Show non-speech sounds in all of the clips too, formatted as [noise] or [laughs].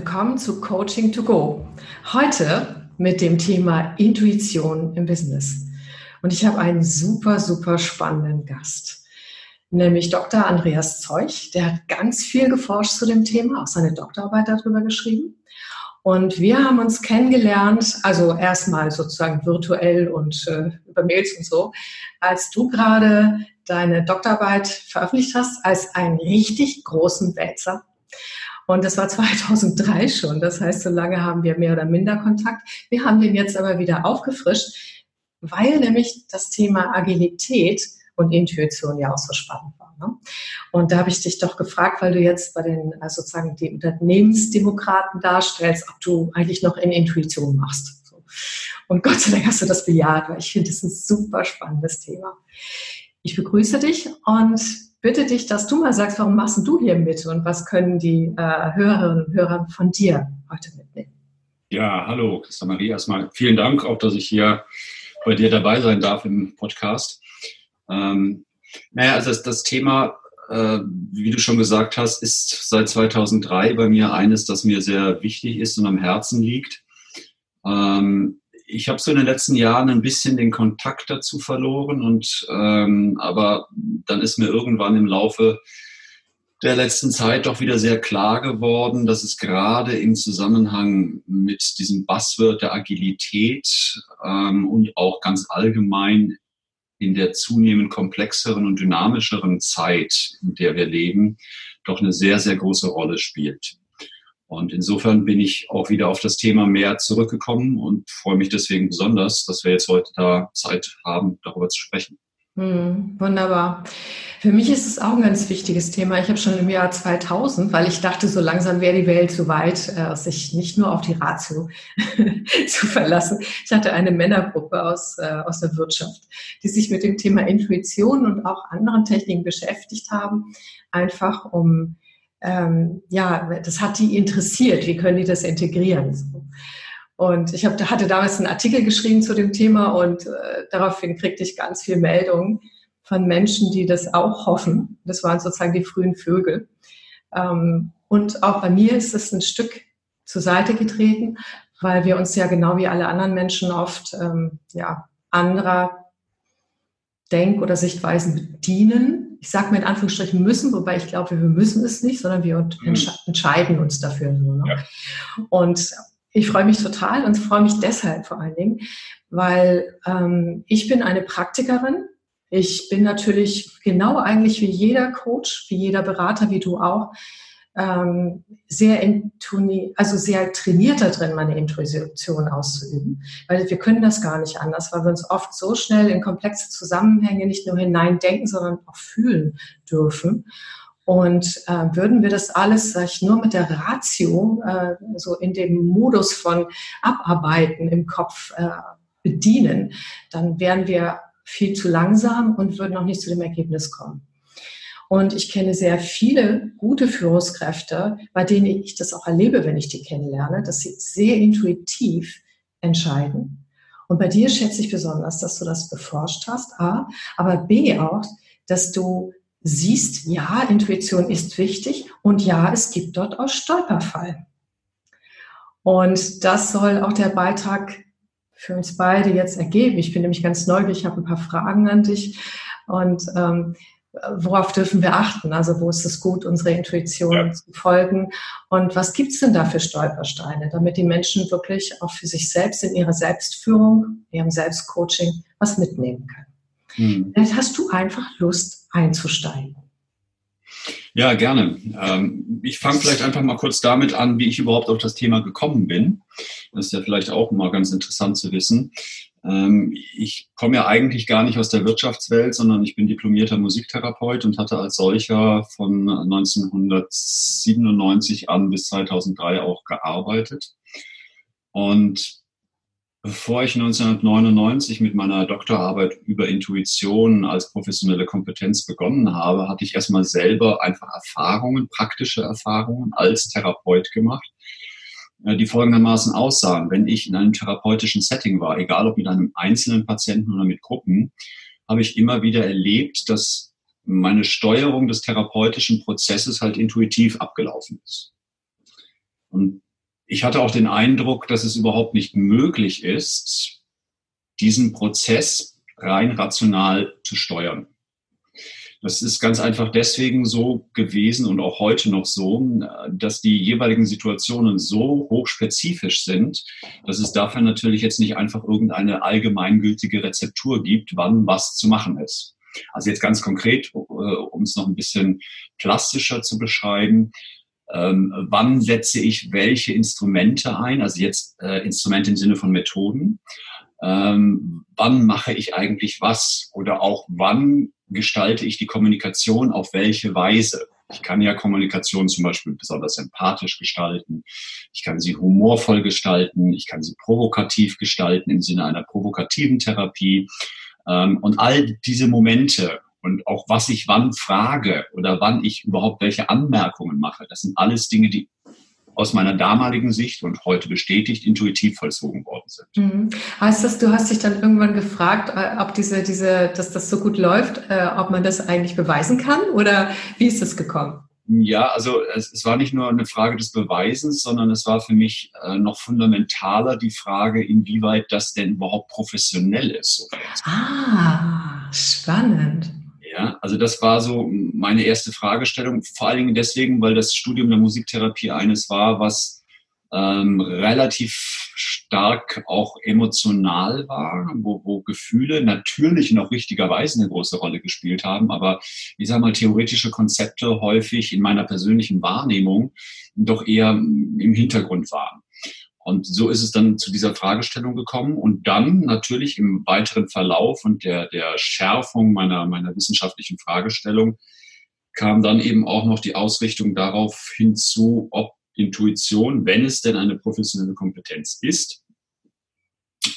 willkommen zu Coaching to Go. Heute mit dem Thema Intuition im Business. Und ich habe einen super, super spannenden Gast, nämlich Dr. Andreas Zeuch. Der hat ganz viel geforscht zu dem Thema, auch seine Doktorarbeit darüber geschrieben. Und wir haben uns kennengelernt, also erstmal sozusagen virtuell und äh, über Mails und so, als du gerade deine Doktorarbeit veröffentlicht hast, als einen richtig großen Wälzer. Und das war [laughs] 2003 schon. Das heißt, so lange haben wir mehr oder minder Kontakt. Wir haben den jetzt aber wieder aufgefrischt, weil nämlich das Thema Agilität und Intuition ja auch so spannend war. Ne? Und da habe ich dich doch gefragt, weil du jetzt bei den also sozusagen die Unternehmensdemokraten darstellst, ob du eigentlich noch in Intuition machst. So. Und Gott sei Dank hast du das bejaht, weil ich finde, das ist ein super spannendes Thema. Ich begrüße dich und bitte dich, dass du mal sagst, warum machst du hier mit und was können die äh, Hörerinnen und Hörer von dir heute mitnehmen? Ja, hallo, Christa Marie. Erstmal vielen Dank auch, dass ich hier bei dir dabei sein darf im Podcast. Ähm, naja, also das, das Thema, äh, wie du schon gesagt hast, ist seit 2003 bei mir eines, das mir sehr wichtig ist und am Herzen liegt. Ähm, ich habe so in den letzten Jahren ein bisschen den Kontakt dazu verloren und ähm, aber dann ist mir irgendwann im Laufe der letzten Zeit doch wieder sehr klar geworden, dass es gerade im Zusammenhang mit diesem Buzzword der Agilität ähm, und auch ganz allgemein in der zunehmend komplexeren und dynamischeren Zeit, in der wir leben, doch eine sehr, sehr große Rolle spielt. Und insofern bin ich auch wieder auf das Thema mehr zurückgekommen und freue mich deswegen besonders, dass wir jetzt heute da Zeit haben, darüber zu sprechen. Hm, wunderbar. Für mich ist es auch ein ganz wichtiges Thema. Ich habe schon im Jahr 2000, weil ich dachte, so langsam wäre die Welt so weit, äh, sich nicht nur auf die Ratio [laughs] zu verlassen. Ich hatte eine Männergruppe aus, äh, aus der Wirtschaft, die sich mit dem Thema Intuition und auch anderen Techniken beschäftigt haben, einfach um, ähm, ja, das hat die interessiert. Wie können die das integrieren? Und ich hab, hatte damals einen Artikel geschrieben zu dem Thema und äh, daraufhin kriegte ich ganz viel Meldungen von Menschen, die das auch hoffen. Das waren sozusagen die frühen Vögel. Ähm, und auch bei mir ist es ein Stück zur Seite getreten, weil wir uns ja genau wie alle anderen Menschen oft ähm, ja, anderer Denk- oder Sichtweisen bedienen. Ich sage mir in Anführungsstrichen müssen, wobei ich glaube, wir müssen es nicht, sondern wir mhm. entscheiden uns dafür. Ne? Ja. Und ich freue mich total und freue mich deshalb vor allen Dingen, weil ähm, ich bin eine Praktikerin. Ich bin natürlich genau eigentlich wie jeder Coach, wie jeder Berater, wie du auch, ähm, sehr intuni also sehr trainiert da drin, meine Intuition auszuüben. Weil wir können das gar nicht anders, weil wir uns oft so schnell in komplexe Zusammenhänge nicht nur hineindenken, sondern auch fühlen dürfen. Und äh, würden wir das alles, sag ich, nur mit der Ratio, äh, so in dem Modus von Abarbeiten im Kopf äh, bedienen, dann wären wir viel zu langsam und würden auch nicht zu dem Ergebnis kommen. Und ich kenne sehr viele gute Führungskräfte, bei denen ich das auch erlebe, wenn ich die kennenlerne, dass sie sehr intuitiv entscheiden. Und bei dir schätze ich besonders, dass du das beforscht hast, A, aber B auch, dass du siehst, ja, Intuition ist wichtig und ja, es gibt dort auch Stolperfall. Und das soll auch der Beitrag für uns beide jetzt ergeben. Ich bin nämlich ganz neugierig, ich habe ein paar Fragen an dich und ähm, worauf dürfen wir achten? Also wo ist es gut, unsere Intuition ja. zu folgen? Und was gibt es denn da für Stolpersteine, damit die Menschen wirklich auch für sich selbst in ihrer Selbstführung, ihrem Selbstcoaching was mitnehmen können? Hm. Vielleicht hast du einfach Lust einzusteigen. Ja, gerne. Ähm, ich fange vielleicht einfach mal kurz damit an, wie ich überhaupt auf das Thema gekommen bin. Das ist ja vielleicht auch mal ganz interessant zu wissen. Ähm, ich komme ja eigentlich gar nicht aus der Wirtschaftswelt, sondern ich bin diplomierter Musiktherapeut und hatte als solcher von 1997 an bis 2003 auch gearbeitet. Und Bevor ich 1999 mit meiner Doktorarbeit über Intuition als professionelle Kompetenz begonnen habe, hatte ich erstmal selber einfach Erfahrungen, praktische Erfahrungen als Therapeut gemacht, die folgendermaßen aussahen. Wenn ich in einem therapeutischen Setting war, egal ob mit einem einzelnen Patienten oder mit Gruppen, habe ich immer wieder erlebt, dass meine Steuerung des therapeutischen Prozesses halt intuitiv abgelaufen ist. Und ich hatte auch den Eindruck, dass es überhaupt nicht möglich ist, diesen Prozess rein rational zu steuern. Das ist ganz einfach deswegen so gewesen und auch heute noch so, dass die jeweiligen Situationen so hochspezifisch sind, dass es dafür natürlich jetzt nicht einfach irgendeine allgemeingültige Rezeptur gibt, wann was zu machen ist. Also jetzt ganz konkret, äh, um es noch ein bisschen plastischer zu beschreiben, ähm, wann setze ich welche Instrumente ein, also jetzt äh, Instrumente im Sinne von Methoden, ähm, wann mache ich eigentlich was? Oder auch wann gestalte ich die Kommunikation auf welche Weise. Ich kann ja Kommunikation zum Beispiel besonders empathisch gestalten. Ich kann sie humorvoll gestalten. Ich kann sie provokativ gestalten im Sinne einer provokativen Therapie. Ähm, und all diese Momente und auch was ich wann frage oder wann ich überhaupt welche Anmerkungen mache, das sind alles Dinge, die aus meiner damaligen Sicht und heute bestätigt intuitiv vollzogen worden sind. Mhm. Heißt das, du hast dich dann irgendwann gefragt, äh, ob diese, diese, dass das so gut läuft, äh, ob man das eigentlich beweisen kann oder wie ist das gekommen? Ja, also es, es, war nicht nur eine Frage des Beweisens, sondern es war für mich äh, noch fundamentaler die Frage, inwieweit das denn überhaupt professionell ist. Ah, spannend. Ja, also das war so meine erste Fragestellung, vor allen Dingen deswegen, weil das Studium der Musiktherapie eines war, was ähm, relativ stark auch emotional war, wo, wo Gefühle natürlich noch richtigerweise eine große Rolle gespielt haben, aber ich sage mal, theoretische Konzepte häufig in meiner persönlichen Wahrnehmung doch eher im Hintergrund waren. Und so ist es dann zu dieser Fragestellung gekommen. Und dann natürlich im weiteren Verlauf und der, der Schärfung meiner, meiner wissenschaftlichen Fragestellung kam dann eben auch noch die Ausrichtung darauf hinzu, ob Intuition, wenn es denn eine professionelle Kompetenz ist,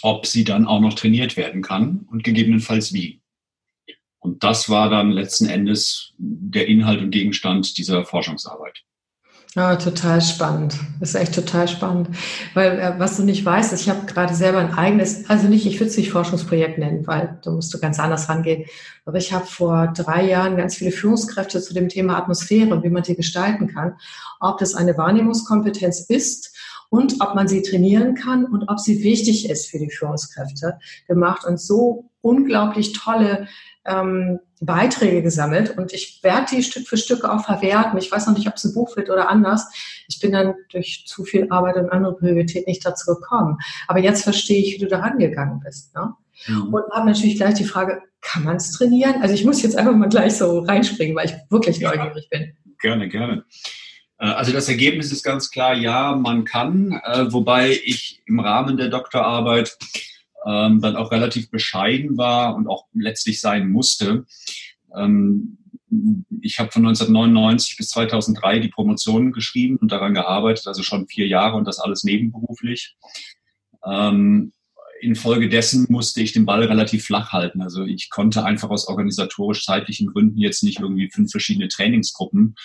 ob sie dann auch noch trainiert werden kann und gegebenenfalls wie. Und das war dann letzten Endes der Inhalt und Gegenstand dieser Forschungsarbeit. Ja, total spannend. Das ist echt total spannend. Weil, äh, was du nicht weißt, ist, ich habe gerade selber ein eigenes, also nicht, ich würde es nicht Forschungsprojekt nennen, weil da musst du ganz anders rangehen. Aber ich habe vor drei Jahren ganz viele Führungskräfte zu dem Thema Atmosphäre und wie man die gestalten kann. Ob das eine Wahrnehmungskompetenz ist und ob man sie trainieren kann und ob sie wichtig ist für die Führungskräfte gemacht und so unglaublich tolle ähm, Beiträge gesammelt und ich werde die Stück für Stück auch verwerten. Ich weiß noch nicht, ob es ein Buch wird oder anders. Ich bin dann durch zu viel Arbeit und andere Prioritäten nicht dazu gekommen. Aber jetzt verstehe ich, wie du da rangegangen bist. Ne? Mhm. Und habe natürlich gleich die Frage, kann man es trainieren? Also ich muss jetzt einfach mal gleich so reinspringen, weil ich wirklich ja, neugierig bin. Gerne, gerne. Äh, also das Ergebnis ist ganz klar, ja, man kann, äh, wobei ich im Rahmen der Doktorarbeit ähm, dann auch relativ bescheiden war und auch letztlich sein musste. Ähm, ich habe von 1999 bis 2003 die Promotion geschrieben und daran gearbeitet, also schon vier Jahre und das alles nebenberuflich. Ähm, infolgedessen musste ich den Ball relativ flach halten. Also ich konnte einfach aus organisatorisch-zeitlichen Gründen jetzt nicht irgendwie fünf verschiedene Trainingsgruppen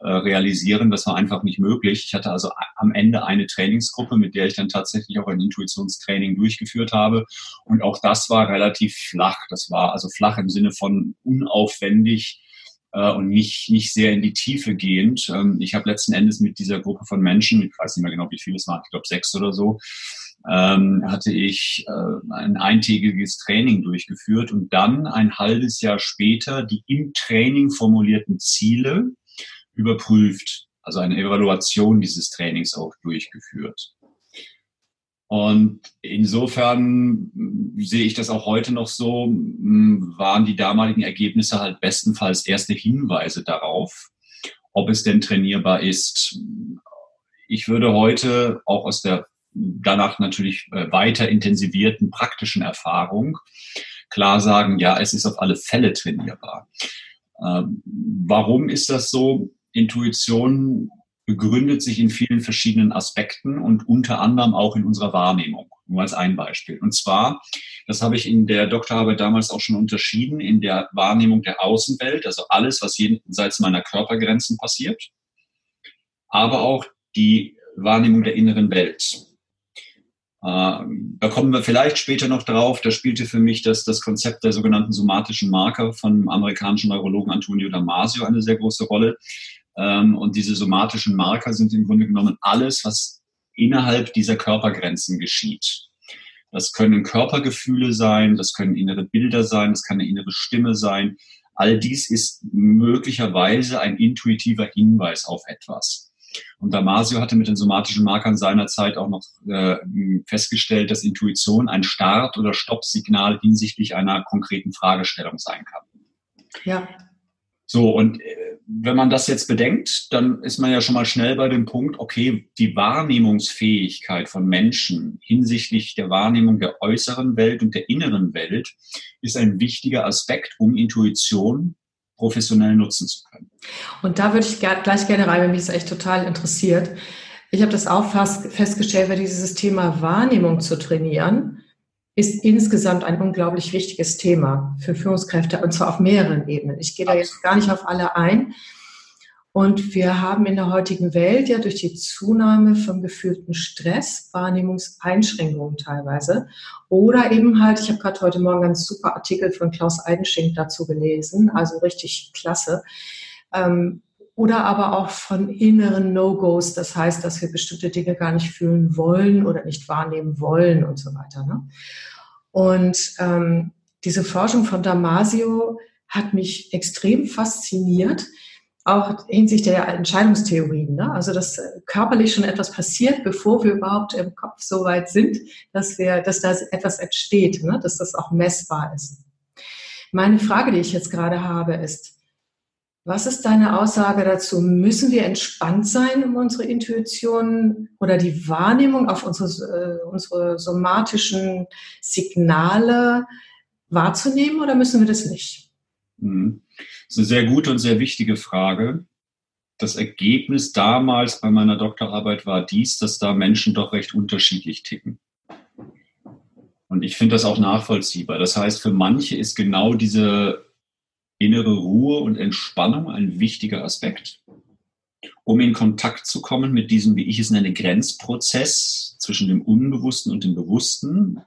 äh, realisieren. Das war einfach nicht möglich. Ich hatte also am Ende eine Trainingsgruppe, mit der ich dann tatsächlich auch ein Intuitionstraining durchgeführt habe. Und auch das war relativ flach. Das war also flach im Sinne von unaufwendig äh, und nicht, nicht sehr in die Tiefe gehend. Ähm, ich habe letzten Endes mit dieser Gruppe von Menschen, ich weiß nicht mehr genau, wie viele es waren, ich glaube sechs oder so, ähm, hatte ich äh, ein eintägiges Training durchgeführt und dann ein halbes Jahr später die im Training formulierten Ziele überprüft, also eine Evaluation dieses Trainings auch durchgeführt. Und insofern sehe ich das auch heute noch so, waren die damaligen Ergebnisse halt bestenfalls erste Hinweise darauf, ob es denn trainierbar ist. Ich würde heute auch aus der danach natürlich äh, weiter intensivierten praktischen Erfahrung klar sagen, ja, es ist auf alle Fälle trainierbar. Ähm, warum ist das so? Intuition begründet sich in vielen verschiedenen Aspekten und unter anderem auch in unserer Wahrnehmung. Nur als ein Beispiel. Und zwar, das habe ich in der Doktorarbeit damals auch schon unterschieden, in der Wahrnehmung der Außenwelt, also alles, was jenseits meiner Körpergrenzen passiert, aber auch die Wahrnehmung der inneren Welt. Äh, da kommen wir vielleicht später noch drauf. Da spielte für mich das, das Konzept der sogenannten somatischen Marker von amerikanischen Neurologen Antonio Damasio eine sehr große Rolle. Ähm, und diese somatischen Marker sind im Grunde genommen alles, was innerhalb dieser Körpergrenzen geschieht. Das können Körpergefühle sein, das können innere Bilder sein, das kann eine innere Stimme sein. All dies ist möglicherweise ein intuitiver Hinweis auf etwas. Und Damasio hatte mit den somatischen Markern seinerzeit auch noch äh, festgestellt, dass Intuition ein Start- oder Stoppsignal hinsichtlich einer konkreten Fragestellung sein kann. Ja. So, und äh, wenn man das jetzt bedenkt, dann ist man ja schon mal schnell bei dem Punkt, okay, die Wahrnehmungsfähigkeit von Menschen hinsichtlich der Wahrnehmung der äußeren Welt und der inneren Welt ist ein wichtiger Aspekt, um Intuition professionell nutzen zu können. Und da würde ich gleich gerne rein, wenn mich das echt total interessiert. Ich habe das auch fast festgestellt, weil dieses Thema Wahrnehmung zu trainieren, ist insgesamt ein unglaublich wichtiges Thema für Führungskräfte und zwar auf mehreren Ebenen. Ich gehe da jetzt gar nicht auf alle ein. Und wir haben in der heutigen Welt ja durch die Zunahme von gefühlten Stress, Wahrnehmungseinschränkungen teilweise oder eben halt, ich habe gerade heute Morgen einen super Artikel von Klaus Eidenschink dazu gelesen, also richtig klasse. Ähm, oder aber auch von inneren No-Gos, das heißt, dass wir bestimmte Dinge gar nicht fühlen wollen oder nicht wahrnehmen wollen und so weiter. Ne? Und ähm, diese Forschung von Damasio hat mich extrem fasziniert, auch hinsichtlich der Entscheidungstheorien. Ne? Also dass körperlich schon etwas passiert, bevor wir überhaupt im Kopf so weit sind, dass wir, dass da etwas entsteht, ne? dass das auch messbar ist. Meine Frage, die ich jetzt gerade habe, ist, was ist deine Aussage dazu? Müssen wir entspannt sein, um unsere Intuition oder die Wahrnehmung auf unsere, äh, unsere somatischen Signale wahrzunehmen oder müssen wir das nicht? Mhm. Das ist eine sehr gute und sehr wichtige Frage. Das Ergebnis damals bei meiner Doktorarbeit war dies, dass da Menschen doch recht unterschiedlich ticken. Und ich finde das auch nachvollziehbar. Das heißt, für manche ist genau diese innere Ruhe und Entspannung ein wichtiger Aspekt, um in Kontakt zu kommen mit diesem, wie ich es nenne, Grenzprozess zwischen dem Unbewussten und dem Bewussten.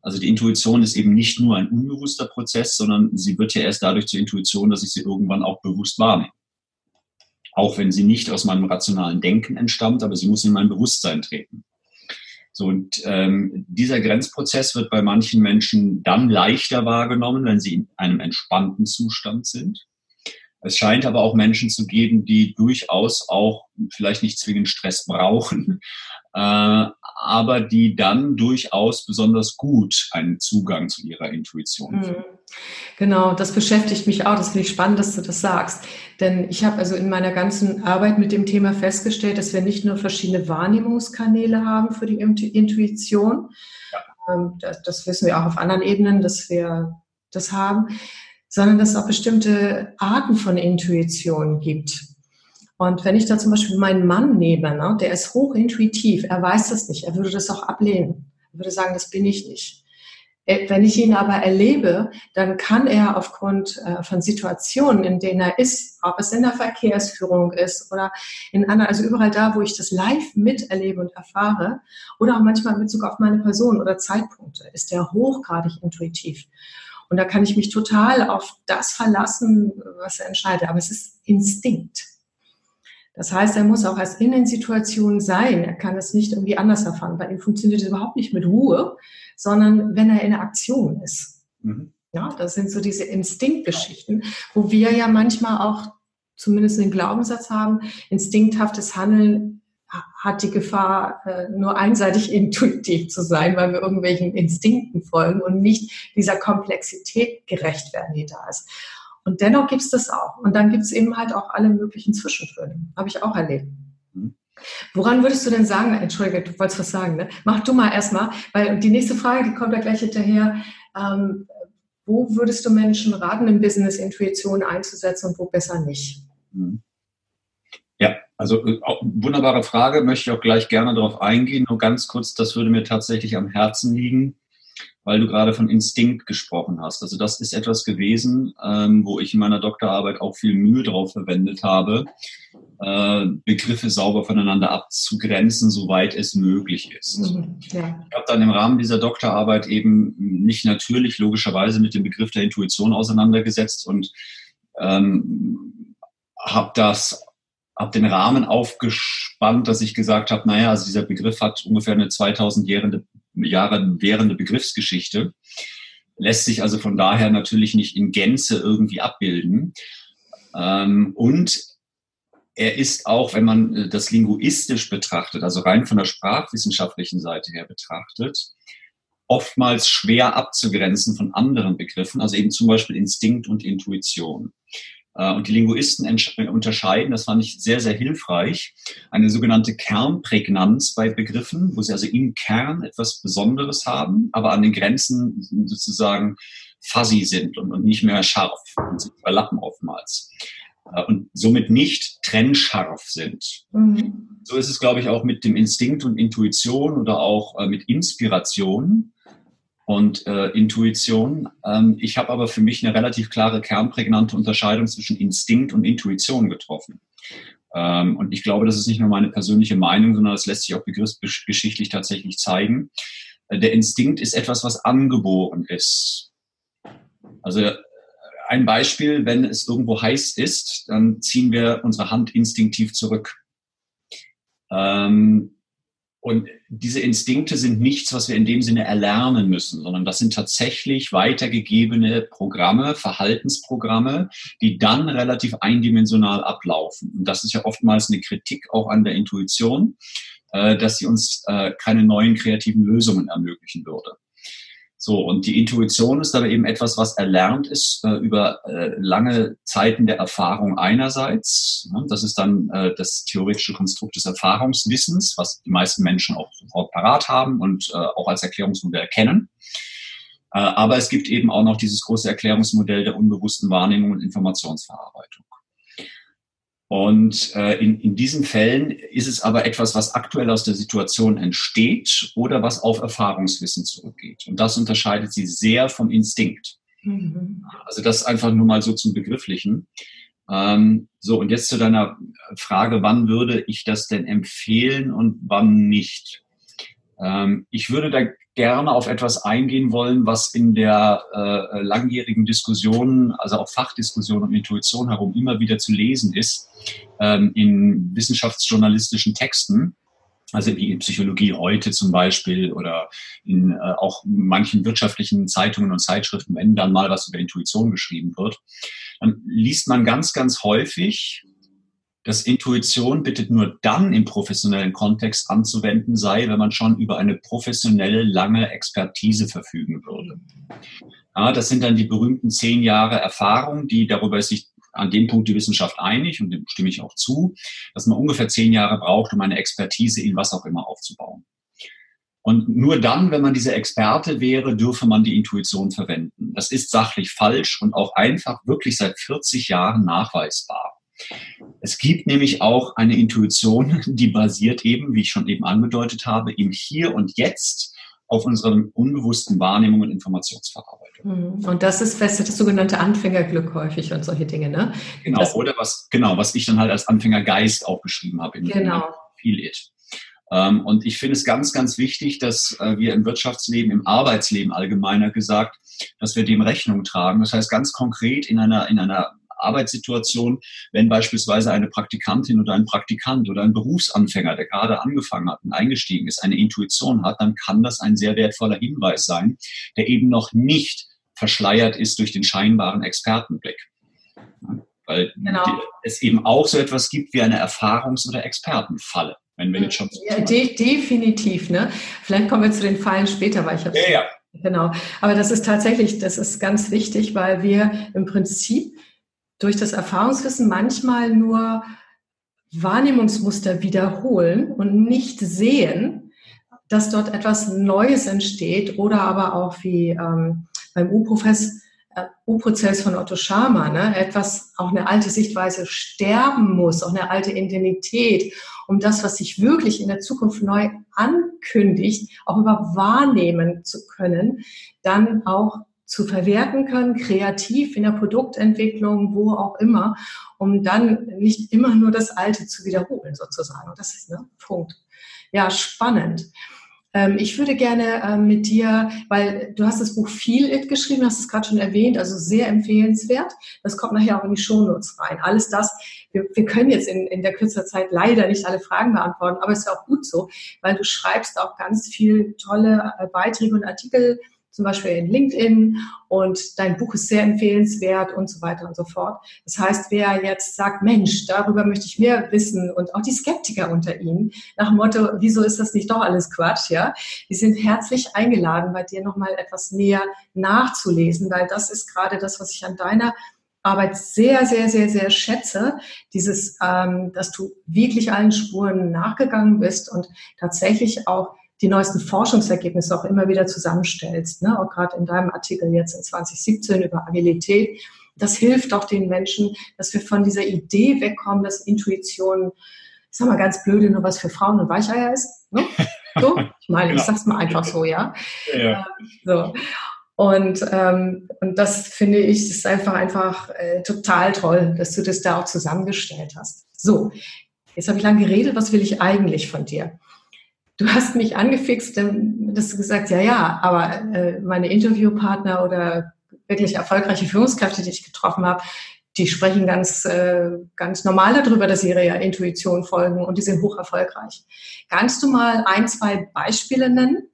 Also die Intuition ist eben nicht nur ein unbewusster Prozess, sondern sie wird ja erst dadurch zur Intuition, dass ich sie irgendwann auch bewusst wahrnehme. Auch wenn sie nicht aus meinem rationalen Denken entstammt, aber sie muss in mein Bewusstsein treten. So, und ähm, dieser Grenzprozess wird bei manchen Menschen dann leichter wahrgenommen, wenn sie in einem entspannten Zustand sind. Es scheint aber auch Menschen zu geben, die durchaus auch vielleicht nicht zwingend Stress brauchen, äh, aber die dann durchaus besonders gut einen Zugang zu ihrer Intuition mhm. finden. Genau, das beschäftigt mich auch. Das finde ich spannend, dass du das sagst. Denn ich habe also in meiner ganzen Arbeit mit dem Thema festgestellt, dass wir nicht nur verschiedene Wahrnehmungskanäle haben für die Intuition. Ja. Ähm, das, das wissen wir auch auf anderen Ebenen, dass wir das haben, sondern dass es auch bestimmte Arten von Intuition gibt. Und wenn ich da zum Beispiel meinen Mann nehme, ne, der ist hochintuitiv, er weiß das nicht, er würde das auch ablehnen. Er würde sagen, das bin ich nicht. Äh, wenn ich ihn aber erlebe, dann kann er aufgrund äh, von Situationen, in denen er ist, ob es in der Verkehrsführung ist oder in anderen, also überall da, wo ich das live miterlebe und erfahre, oder auch manchmal in Bezug auf meine Person oder Zeitpunkte, ist er hochgradig intuitiv. Und da kann ich mich total auf das verlassen, was er entscheidet. Aber es ist Instinkt. Das heißt, er muss auch erst in den Situationen sein. Er kann es nicht irgendwie anders erfahren. Bei ihm funktioniert es überhaupt nicht mit Ruhe, sondern wenn er in der Aktion ist. Mhm. Ja, das sind so diese Instinktgeschichten, wo wir ja manchmal auch zumindest den Glaubenssatz haben, instinkthaftes Handeln hat die Gefahr, äh, nur einseitig [laughs] intuitiv zu sein, weil wir irgendwelchen Instinkten folgen und nicht dieser Komplexität gerecht werden, die da ist. Und dennoch gibt es das auch. Und dann gibt es eben halt auch alle möglichen Zwischentöne. Habe ich auch erlebt. Mhm. Woran würdest du denn sagen, Entschuldige, du wolltest was sagen, ne? Mach du mal erstmal, weil die nächste Frage, die kommt da gleich hinterher. Ähm, wo würdest du Menschen raten, im Business Intuition einzusetzen und wo besser nicht? Mhm. Ja, also äh, wunderbare Frage, möchte ich auch gleich gerne darauf eingehen. Nur ganz kurz, das würde mir tatsächlich am Herzen liegen weil du gerade von Instinkt gesprochen hast. Also das ist etwas gewesen, ähm, wo ich in meiner Doktorarbeit auch viel Mühe drauf verwendet habe, äh, Begriffe sauber voneinander abzugrenzen, soweit es möglich ist. Mhm, ja. Ich habe dann im Rahmen dieser Doktorarbeit eben nicht natürlich logischerweise mit dem Begriff der Intuition auseinandergesetzt und ähm, habe das habe den Rahmen aufgespannt, dass ich gesagt habe, naja, also dieser Begriff hat ungefähr eine 2000 Jahre, währende Begriffsgeschichte, lässt sich also von daher natürlich nicht in Gänze irgendwie abbilden. Ähm, und er ist auch, wenn man äh, das linguistisch betrachtet, also rein von der sprachwissenschaftlichen Seite her betrachtet, oftmals schwer abzugrenzen von anderen Begriffen, also eben zum Beispiel Instinkt und Intuition. Äh, und die Linguisten unterscheiden, das fand ich sehr, sehr hilfreich, eine sogenannte Kernprägnanz bei Begriffen, wo sie also im Kern etwas Besonderes haben, aber an den Grenzen sozusagen fuzzy sind und, nicht mehr scharf und sich überlappen oftmals äh, und somit nicht trennscharf sind. Mhm. So ist es, glaube ich, auch mit dem Instinkt und Intuition oder auch äh, mit Inspiration und äh, Intuition. Ähm, ich habe aber für mich eine relativ klare, kernprägnante Unterscheidung zwischen Instinkt und Intuition getroffen. Ähm, und ich glaube, das ist nicht nur meine persönliche Meinung, sondern das lässt sich auch begriffsgeschichtlich tatsächlich zeigen. Äh, der Instinkt ist etwas, was angeboren ist. Also ein Beispiel, wenn es irgendwo heiß ist, dann ziehen wir unsere Hand instinktiv zurück. Ähm, und diese Instinkte sind nichts, was wir in dem Sinne erlernen müssen, sondern das sind tatsächlich weitergegebene Programme, Verhaltensprogramme, die dann relativ eindimensional ablaufen. Und das ist ja oftmals eine Kritik auch an der Intuition, äh, dass sie uns äh, keine neuen kreativen Lösungen ermöglichen würde. So, und die Intuition ist aber eben etwas, was erlernt ist äh, über äh, lange Zeiten der Erfahrung einerseits. Ne? Das ist dann äh, das theoretische Konstrukt des Erfahrungswissens, was die meisten Menschen auch sofort parat haben und äh, auch als Erklärungsmodell kennen. Äh, aber es gibt eben auch noch dieses große Erklärungsmodell der unbewussten Wahrnehmung und Informationsverarbeitung. Und äh, in, in diesen Fällen ist es aber etwas, was aktuell aus der Situation entsteht oder was auf Erfahrungswissen zurückgeht. Und das unterscheidet sie sehr vom Instinkt. Mhm. Also das einfach nur mal so zum Begrifflichen. Ähm, so, und jetzt zu deiner Frage, wann würde ich das denn empfehlen und wann nicht? Ähm, ich würde da gerne auf etwas eingehen wollen, was in der äh, langjährigen Diskussion, also auch Fachdiskussion und Intuition herum immer wieder zu lesen ist, ähm, in wissenschaftsjournalistischen Texten. Also wie in Psychologie heute zum Beispiel oder in äh, auch manchen wirtschaftlichen Zeitungen und Zeitschriften, wenn dann mal was über Intuition geschrieben wird, dann liest man ganz, ganz häufig, dass Intuition bitte nur dann im professionellen Kontext anzuwenden sei, wenn man schon über eine professionelle, lange Expertise verfügen würde. Ja, das sind dann die berühmten zehn Jahre Erfahrung, die darüber ist sich an dem Punkt die Wissenschaft einig und dem stimme ich auch zu, dass man ungefähr zehn Jahre braucht, um eine Expertise in was auch immer aufzubauen. Und nur dann, wenn man dieser Experte wäre, dürfe man die Intuition verwenden. Das ist sachlich falsch und auch einfach wirklich seit 40 Jahren nachweisbar. Es gibt nämlich auch eine Intuition, [laughs] die basiert eben, wie ich schon eben angedeutet habe, im Hier und Jetzt auf unserer unbewussten Wahrnehmung und Informationsverarbeitung. Mhm. Und das ist fest, das sogenannte Anfängerglück häufig und solche Dinge, ne? Genau, das, oder was, genau, was ich dann halt als Anfängergeist auch beschrieben habe. In genau. Feel It. Ähm, und ich finde es ganz, ganz wichtig, dass äh, wir im Wirtschaftsleben, im Arbeitsleben allgemeiner gesagt, dass wir dem Rechnung tragen. Das heißt ganz konkret in einer, in einer Arbeitssituation, wenn beispielsweise eine Praktikantin oder ein Praktikant oder ein Berufsanfänger, der gerade angefangen hat und eingestiegen ist, eine Intuition hat, dann kann das ein sehr wertvoller Hinweis sein, der eben noch nicht verschleiert ist durch den scheinbaren Expertenblick. Weil genau. es eben auch so etwas gibt wie eine Erfahrungs- oder Expertenfalle. Wenn wir jetzt schon ja, de definitiv. Ne? Vielleicht kommen wir zu den Fallen später, weil ich habe ja, ja. Genau. Aber das ist tatsächlich, das ist ganz wichtig, weil wir im Prinzip durch das Erfahrungswissen manchmal nur Wahrnehmungsmuster wiederholen und nicht sehen, dass dort etwas Neues entsteht oder aber auch wie ähm, beim U-Prozess äh, U-Prozess von Otto Schama, ne, etwas, auch eine alte Sichtweise sterben muss, auch eine alte Identität, um das, was sich wirklich in der Zukunft neu ankündigt, auch über wahrnehmen zu können, dann auch zu verwerten können, kreativ in der Produktentwicklung, wo auch immer, um dann nicht immer nur das Alte zu wiederholen, sozusagen. Das ist ein Punkt. Ja, spannend. Ähm, ich würde gerne ähm, mit dir, weil du hast das Buch Feel It geschrieben, hast es gerade schon erwähnt, also sehr empfehlenswert. Das kommt nachher auch in die Shownotes rein. Alles das, wir, wir können jetzt in, in der kürzer Zeit leider nicht alle Fragen beantworten, aber es ist auch gut so, weil du schreibst auch ganz viel tolle äh, Beiträge und Artikel zum Beispiel in LinkedIn und dein Buch ist sehr empfehlenswert und so weiter und so fort. Das heißt, wer jetzt sagt, Mensch, darüber möchte ich mehr wissen und auch die Skeptiker unter Ihnen nach dem Motto, wieso ist das nicht doch alles Quatsch, ja? Die sind herzlich eingeladen, bei dir nochmal etwas näher nachzulesen, weil das ist gerade das, was ich an deiner Arbeit sehr, sehr, sehr, sehr schätze, dieses, ähm, dass du wirklich allen Spuren nachgegangen bist und tatsächlich auch die neuesten Forschungsergebnisse auch immer wieder zusammenstellst, ne? auch gerade in deinem Artikel jetzt in 2017 über Agilität. Das hilft doch den Menschen, dass wir von dieser Idee wegkommen, dass Intuition, ich sag mal ganz blöde, nur was für Frauen und Weicheier ist. Ne? So, ich meine, [laughs] genau. ich sag's mal einfach so, ja. ja. So. Und, ähm, und das finde ich, ist einfach, einfach äh, total toll, dass du das da auch zusammengestellt hast. So, jetzt habe ich lange geredet, was will ich eigentlich von dir? Du hast mich angefixt, dass du gesagt, ja, ja, aber äh, meine Interviewpartner oder wirklich erfolgreiche Führungskräfte, die ich getroffen habe, die sprechen ganz, äh, ganz normal darüber, dass sie ihrer Intuition folgen und die sind hoch erfolgreich. Kannst du mal ein, zwei Beispiele nennen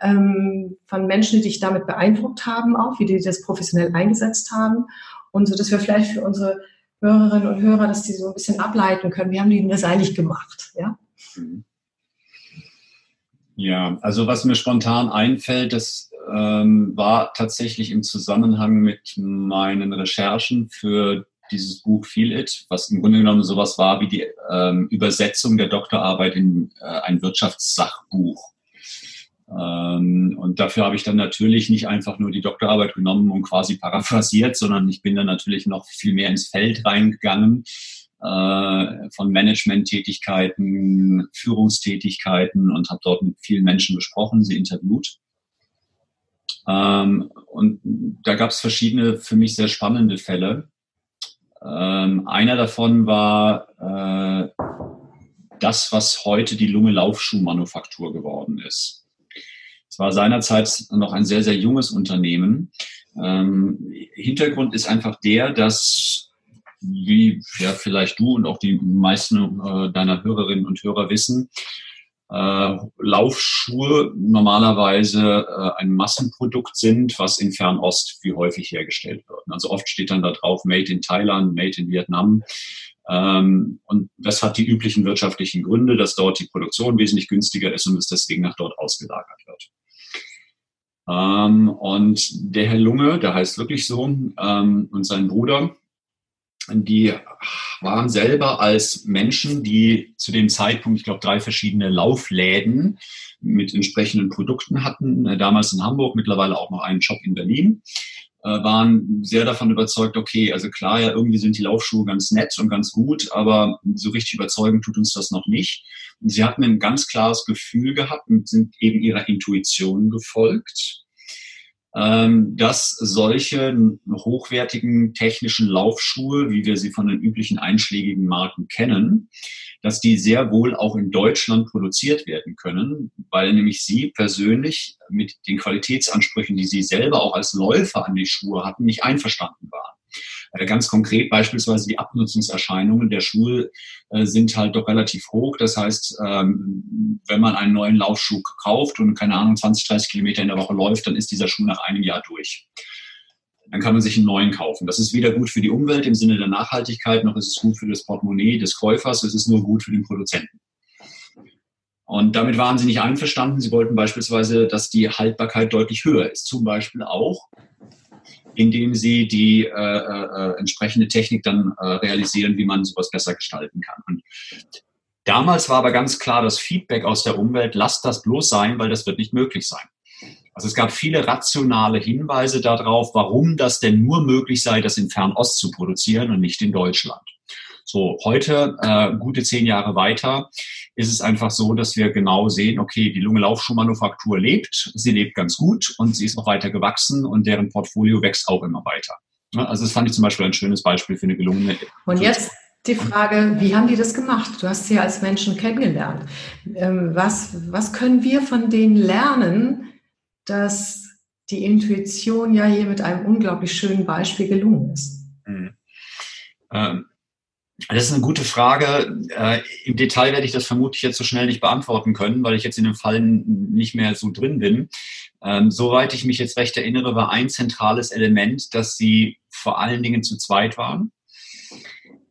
ähm, von Menschen, die dich damit beeindruckt haben, auch wie die das professionell eingesetzt haben und so, dass wir vielleicht für unsere Hörerinnen und Hörer, dass die so ein bisschen ableiten können, wie haben die das eigentlich gemacht, ja? Mhm. Ja, also was mir spontan einfällt, das ähm, war tatsächlich im Zusammenhang mit meinen Recherchen für dieses Buch Feel It, was im Grunde genommen sowas war wie die ähm, Übersetzung der Doktorarbeit in äh, ein Wirtschaftssachbuch. Ähm, und dafür habe ich dann natürlich nicht einfach nur die Doktorarbeit genommen und quasi paraphrasiert, sondern ich bin dann natürlich noch viel mehr ins Feld reingegangen von Management-Tätigkeiten, Führungstätigkeiten und habe dort mit vielen Menschen gesprochen, sie interviewt. Ähm, und da gab es verschiedene für mich sehr spannende Fälle. Ähm, einer davon war äh, das, was heute die Lunge-Laufschuhmanufaktur geworden ist. Es war seinerzeit noch ein sehr, sehr junges Unternehmen. Ähm, Hintergrund ist einfach der, dass wie ja vielleicht du und auch die meisten äh, deiner Hörerinnen und Hörer wissen, äh, Laufschuhe normalerweise äh, ein Massenprodukt sind, was in Fernost wie häufig hergestellt wird. Also oft steht dann da drauf Made in Thailand, Made in Vietnam. Ähm, und das hat die üblichen wirtschaftlichen Gründe, dass dort die Produktion wesentlich günstiger ist und es deswegen nach dort ausgelagert wird. Ähm, und der Herr Lunge, der heißt wirklich so, ähm, und sein Bruder, die waren selber als Menschen, die zu dem Zeitpunkt, ich glaube, drei verschiedene Laufläden mit entsprechenden Produkten hatten, äh, damals in Hamburg, mittlerweile auch noch einen Shop in Berlin, äh, waren sehr davon überzeugt, okay, also klar, ja, irgendwie sind die Laufschuhe ganz nett und ganz gut, aber so richtig überzeugend tut uns das noch nicht. Und sie hatten ein ganz klares Gefühl gehabt und sind eben ihrer Intuition gefolgt dass solche hochwertigen technischen Laufschuhe, wie wir sie von den üblichen einschlägigen Marken kennen, dass die sehr wohl auch in Deutschland produziert werden können, weil nämlich Sie persönlich mit den Qualitätsansprüchen, die Sie selber auch als Läufer an die Schuhe hatten, nicht einverstanden waren. Äh, ganz konkret beispielsweise die Abnutzungserscheinungen der Schuhe äh, sind halt doch relativ hoch. Das heißt, ähm, wenn man einen neuen Laufschuh kauft und keine Ahnung 20, 30 Kilometer in der Woche läuft, dann ist dieser Schuh nach einem Jahr durch. Dann kann man sich einen neuen kaufen. Das ist weder gut für die Umwelt im Sinne der Nachhaltigkeit, noch ist es gut für das Portemonnaie des Käufers. Es ist nur gut für den Produzenten. Und damit waren sie nicht einverstanden. Sie wollten beispielsweise, dass die Haltbarkeit deutlich höher ist. Zum Beispiel auch, indem sie die äh, äh, entsprechende Technik dann äh, realisieren, wie man sowas besser gestalten kann. Und damals war aber ganz klar das Feedback aus der Umwelt, lasst das bloß sein, weil das wird nicht möglich sein. Also es gab viele rationale Hinweise darauf, warum das denn nur möglich sei, das in Fernost zu produzieren und nicht in Deutschland. So, heute, äh, gute zehn Jahre weiter, ist es einfach so, dass wir genau sehen, okay, die Lunge-Laufschuhmanufaktur lebt, sie lebt ganz gut und sie ist auch weiter gewachsen und deren Portfolio wächst auch immer weiter. Also das fand ich zum Beispiel ein schönes Beispiel für eine gelungene. Und jetzt die Frage, wie haben die das gemacht? Du hast sie als Menschen kennengelernt. Ähm, was, was können wir von denen lernen, dass die Intuition ja hier mit einem unglaublich schönen Beispiel gelungen ist? Mhm. Ähm, Das ist eine gute Frage. Äh, Im Detail werde ich das vermutlich jetzt so schnell nicht beantworten können, weil ich jetzt in dem Fall nicht mehr so drin bin. Ähm, soweit ich mich jetzt recht erinnere, war ein zentrales Element, dass sie vor allen Dingen zu zweit waren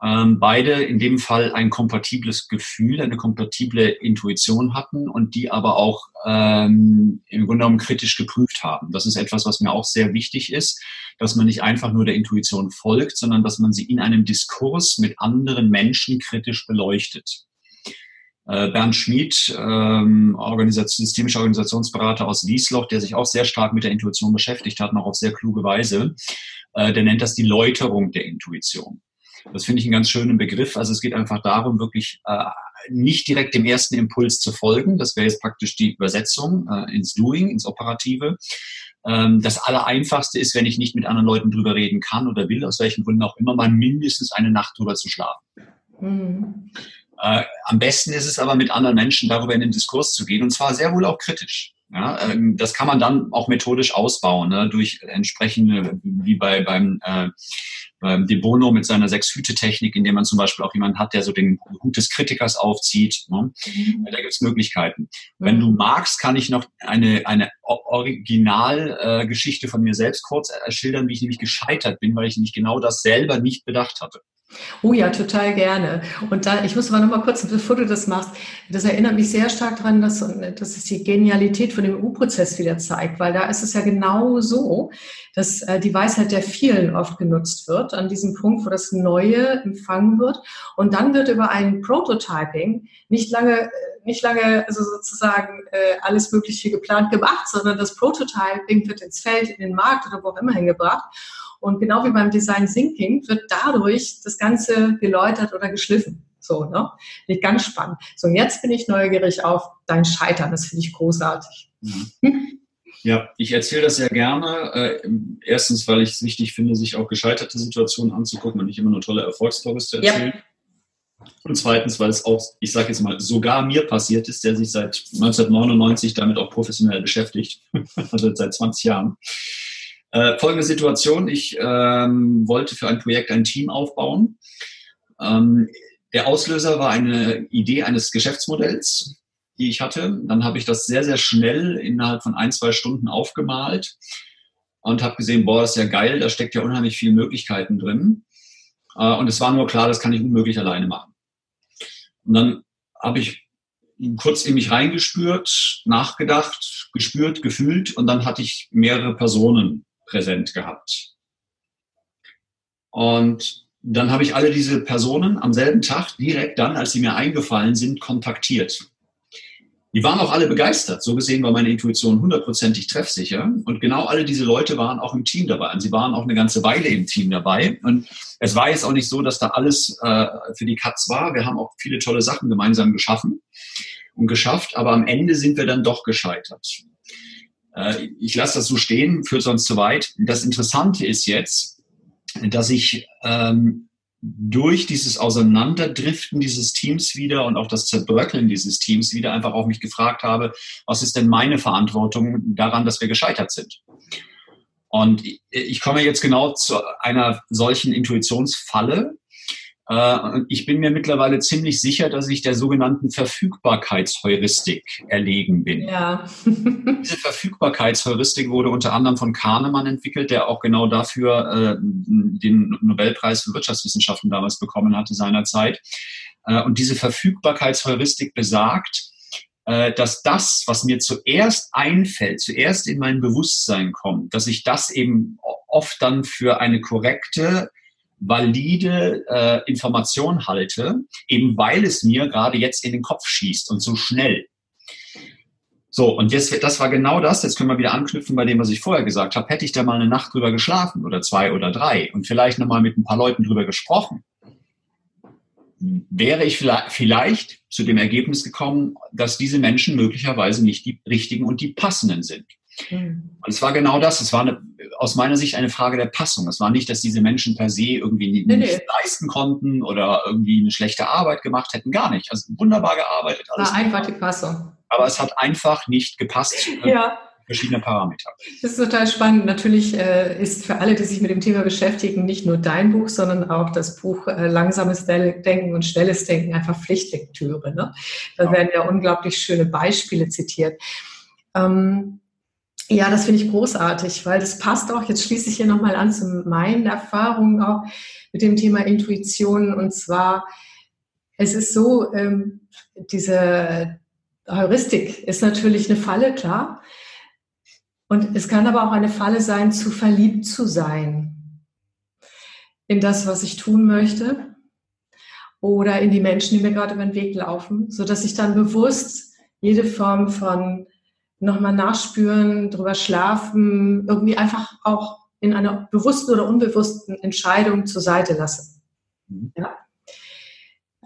ähm, beide in dem Fall ein kompatibles Gefühl, eine kompatible Intuition hatten und die aber auch ähm, im Grunde genommen kritisch geprüft haben. Das ist etwas, was mir auch sehr wichtig ist, dass man nicht einfach nur der Intuition folgt, sondern dass man sie in einem Diskurs mit anderen Menschen kritisch beleuchtet. Äh, Bernd Schmid, ähm, Organisation, systemischer Organisationsberater aus Wiesloch, der sich auch sehr stark mit der Intuition beschäftigt hat, noch auf sehr kluge Weise, äh, der nennt das die Läuterung der Intuition. Das finde ich einen ganz schönen Begriff. Also es geht einfach darum, wirklich äh, nicht direkt dem ersten Impuls zu folgen. Das wäre jetzt praktisch die Übersetzung äh, ins Doing, ins Operative. Ähm, das Allereinfachste ist, wenn ich nicht mit anderen Leuten drüber reden kann oder will, aus welchen Gründen auch immer, mal mindestens eine Nacht drüber zu schlafen. Mhm. Äh, am besten ist es aber, mit anderen Menschen darüber in den Diskurs zu gehen und zwar sehr wohl auch kritisch. Ja, ähm, das kann man dann auch methodisch ausbauen, ne, durch entsprechende, wie bei beim äh, ähm, De Bono mit seiner Sechs-Hüte-Technik, indem man zum Beispiel auch jemanden hat, der so den Hut des Kritikers aufzieht. Ne? Mhm. Da gibt es Möglichkeiten. Mhm. Wenn du magst, kann ich noch eine, eine Originalgeschichte äh, von mir selbst kurz schildern, wie ich nämlich gescheitert bin, weil ich nämlich genau das selber nicht bedacht hatte. Oh ja, total gerne. Und da, ich muss aber noch mal kurz, bevor du das machst, das erinnert mich sehr stark daran, dass, dass es die Genialität von dem U-Prozess wieder zeigt, weil da ist es ja genau so, dass äh, die Weisheit der vielen oft genutzt wird, an diesem Punkt, wo das Neue empfangen wird. Und dann wird über ein Prototyping nicht lange, nicht lange also sozusagen äh, alles Mögliche geplant gemacht, sondern das Prototyping wird ins Feld, in den Markt oder wo auch immer hingebracht. Und genau wie beim Design Thinking wird dadurch das Ganze geläutert oder geschliffen. So, ne? Finde ich ganz spannend. So, und jetzt bin ich neugierig auf dein Scheitern. Das finde ich großartig. Mhm. Ja, ich erzähle das sehr gerne. Äh, erstens, weil ich es wichtig finde, sich auch gescheiterte Situationen anzugucken und nicht immer nur tolle Erfolgsstories zu erzählen. Ja. Und zweitens, weil es auch, ich sage jetzt mal, sogar mir passiert ist, der sich seit 1999 damit auch professionell beschäftigt, [laughs] also seit 20 Jahren. Äh, folgende Situation, ich ähm, wollte für ein Projekt ein Team aufbauen. Ähm, der Auslöser war eine Idee eines Geschäftsmodells, die ich hatte. Dann habe ich das sehr, sehr schnell innerhalb von ein, zwei Stunden aufgemalt und habe gesehen, boah, das ist ja geil, da steckt ja unheimlich viele Möglichkeiten drin. Äh, und es war nur klar, das kann ich unmöglich alleine machen. Und dann habe ich kurz in mich reingespürt, nachgedacht, gespürt, gefühlt und dann hatte ich mehrere Personen präsent gehabt. Und dann habe ich alle diese Personen am selben Tag direkt dann, als sie mir eingefallen sind, kontaktiert. Die waren auch alle begeistert. So gesehen war meine Intuition hundertprozentig treffsicher. Und genau alle diese Leute waren auch im Team dabei. Und sie waren auch eine ganze Weile im Team dabei. Und es war jetzt auch nicht so, dass da alles äh, für die Katz war. Wir haben auch viele tolle Sachen gemeinsam geschaffen und geschafft. Aber am Ende sind wir dann doch gescheitert. Äh, ich lasse das so stehen, führt sonst zu weit. Das Interessante ist jetzt, dass ich ähm, durch dieses Auseinanderdriften dieses Teams wieder und auch das Zerbröckeln dieses Teams wieder einfach auch mich gefragt habe, was ist denn meine Verantwortung daran, dass wir gescheitert sind? Und ich komme jetzt genau zu einer solchen Intuitionsfalle, äh, ich bin mir mittlerweile ziemlich sicher, dass ich der sogenannten Verfügbarkeitsheuristik erlegen bin. Ja. [laughs] Diese Verfügbarkeitsheuristik wurde unter anderem von Kahnemann entwickelt, der auch genau dafür äh, den Nobelpreis für Wirtschaftswissenschaften damals bekommen hatte seinerzeit. Äh, und diese Verfügbarkeitsheuristik besagt, dass das, was mir zuerst einfällt, zuerst in mein Bewusstsein kommt, dass ich das eben oft dann für eine korrekte valide äh, Information halte, eben weil es mir gerade jetzt in den Kopf schießt und so schnell. So, und jetzt, das war genau das. Jetzt können wir wieder anknüpfen bei dem, was ich vorher gesagt habe. Hätte ich da mal eine Nacht drüber geschlafen oder zwei oder drei und vielleicht nochmal mit ein paar Leuten drüber gesprochen, wäre ich vielleicht zu dem Ergebnis gekommen, dass diese Menschen möglicherweise nicht die richtigen und die passenden sind. Mhm. Und es war genau das. Es war eine, aus meiner Sicht eine Frage der Passung. Es war nicht, dass diese Menschen per se irgendwie nicht, nee, nee. leisten konnten oder irgendwie eine schlechte Arbeit gemacht hätten. Gar nicht. Also wunderbar gearbeitet. Alles war einfach die Passung. Aber es hat einfach nicht gepasst. Ja. verschiedene Parameter. Das ist total spannend. Natürlich äh, ist für alle, die sich mit dem Thema beschäftigen, nicht nur dein Buch, sondern auch das Buch äh, Langsames Denken und Schnelles Denken einfach Pflichtlektüre. Ne? Da ja. werden ja unglaublich schöne Beispiele zitiert. Ähm, ja, das finde ich großartig, weil das passt auch, jetzt schließe ich hier nochmal an zu meinen Erfahrungen auch mit dem Thema Intuition. Und zwar, es ist so, ähm, diese Heuristik ist natürlich eine Falle, klar. Und es kann aber auch eine Falle sein, zu verliebt zu sein in das, was ich tun möchte oder in die Menschen, die mir gerade über den Weg laufen, so dass ich dann bewusst jede Form von nochmal nachspüren, drüber schlafen, irgendwie einfach auch in einer bewussten oder unbewussten Entscheidung zur Seite lasse. Mhm. Ja.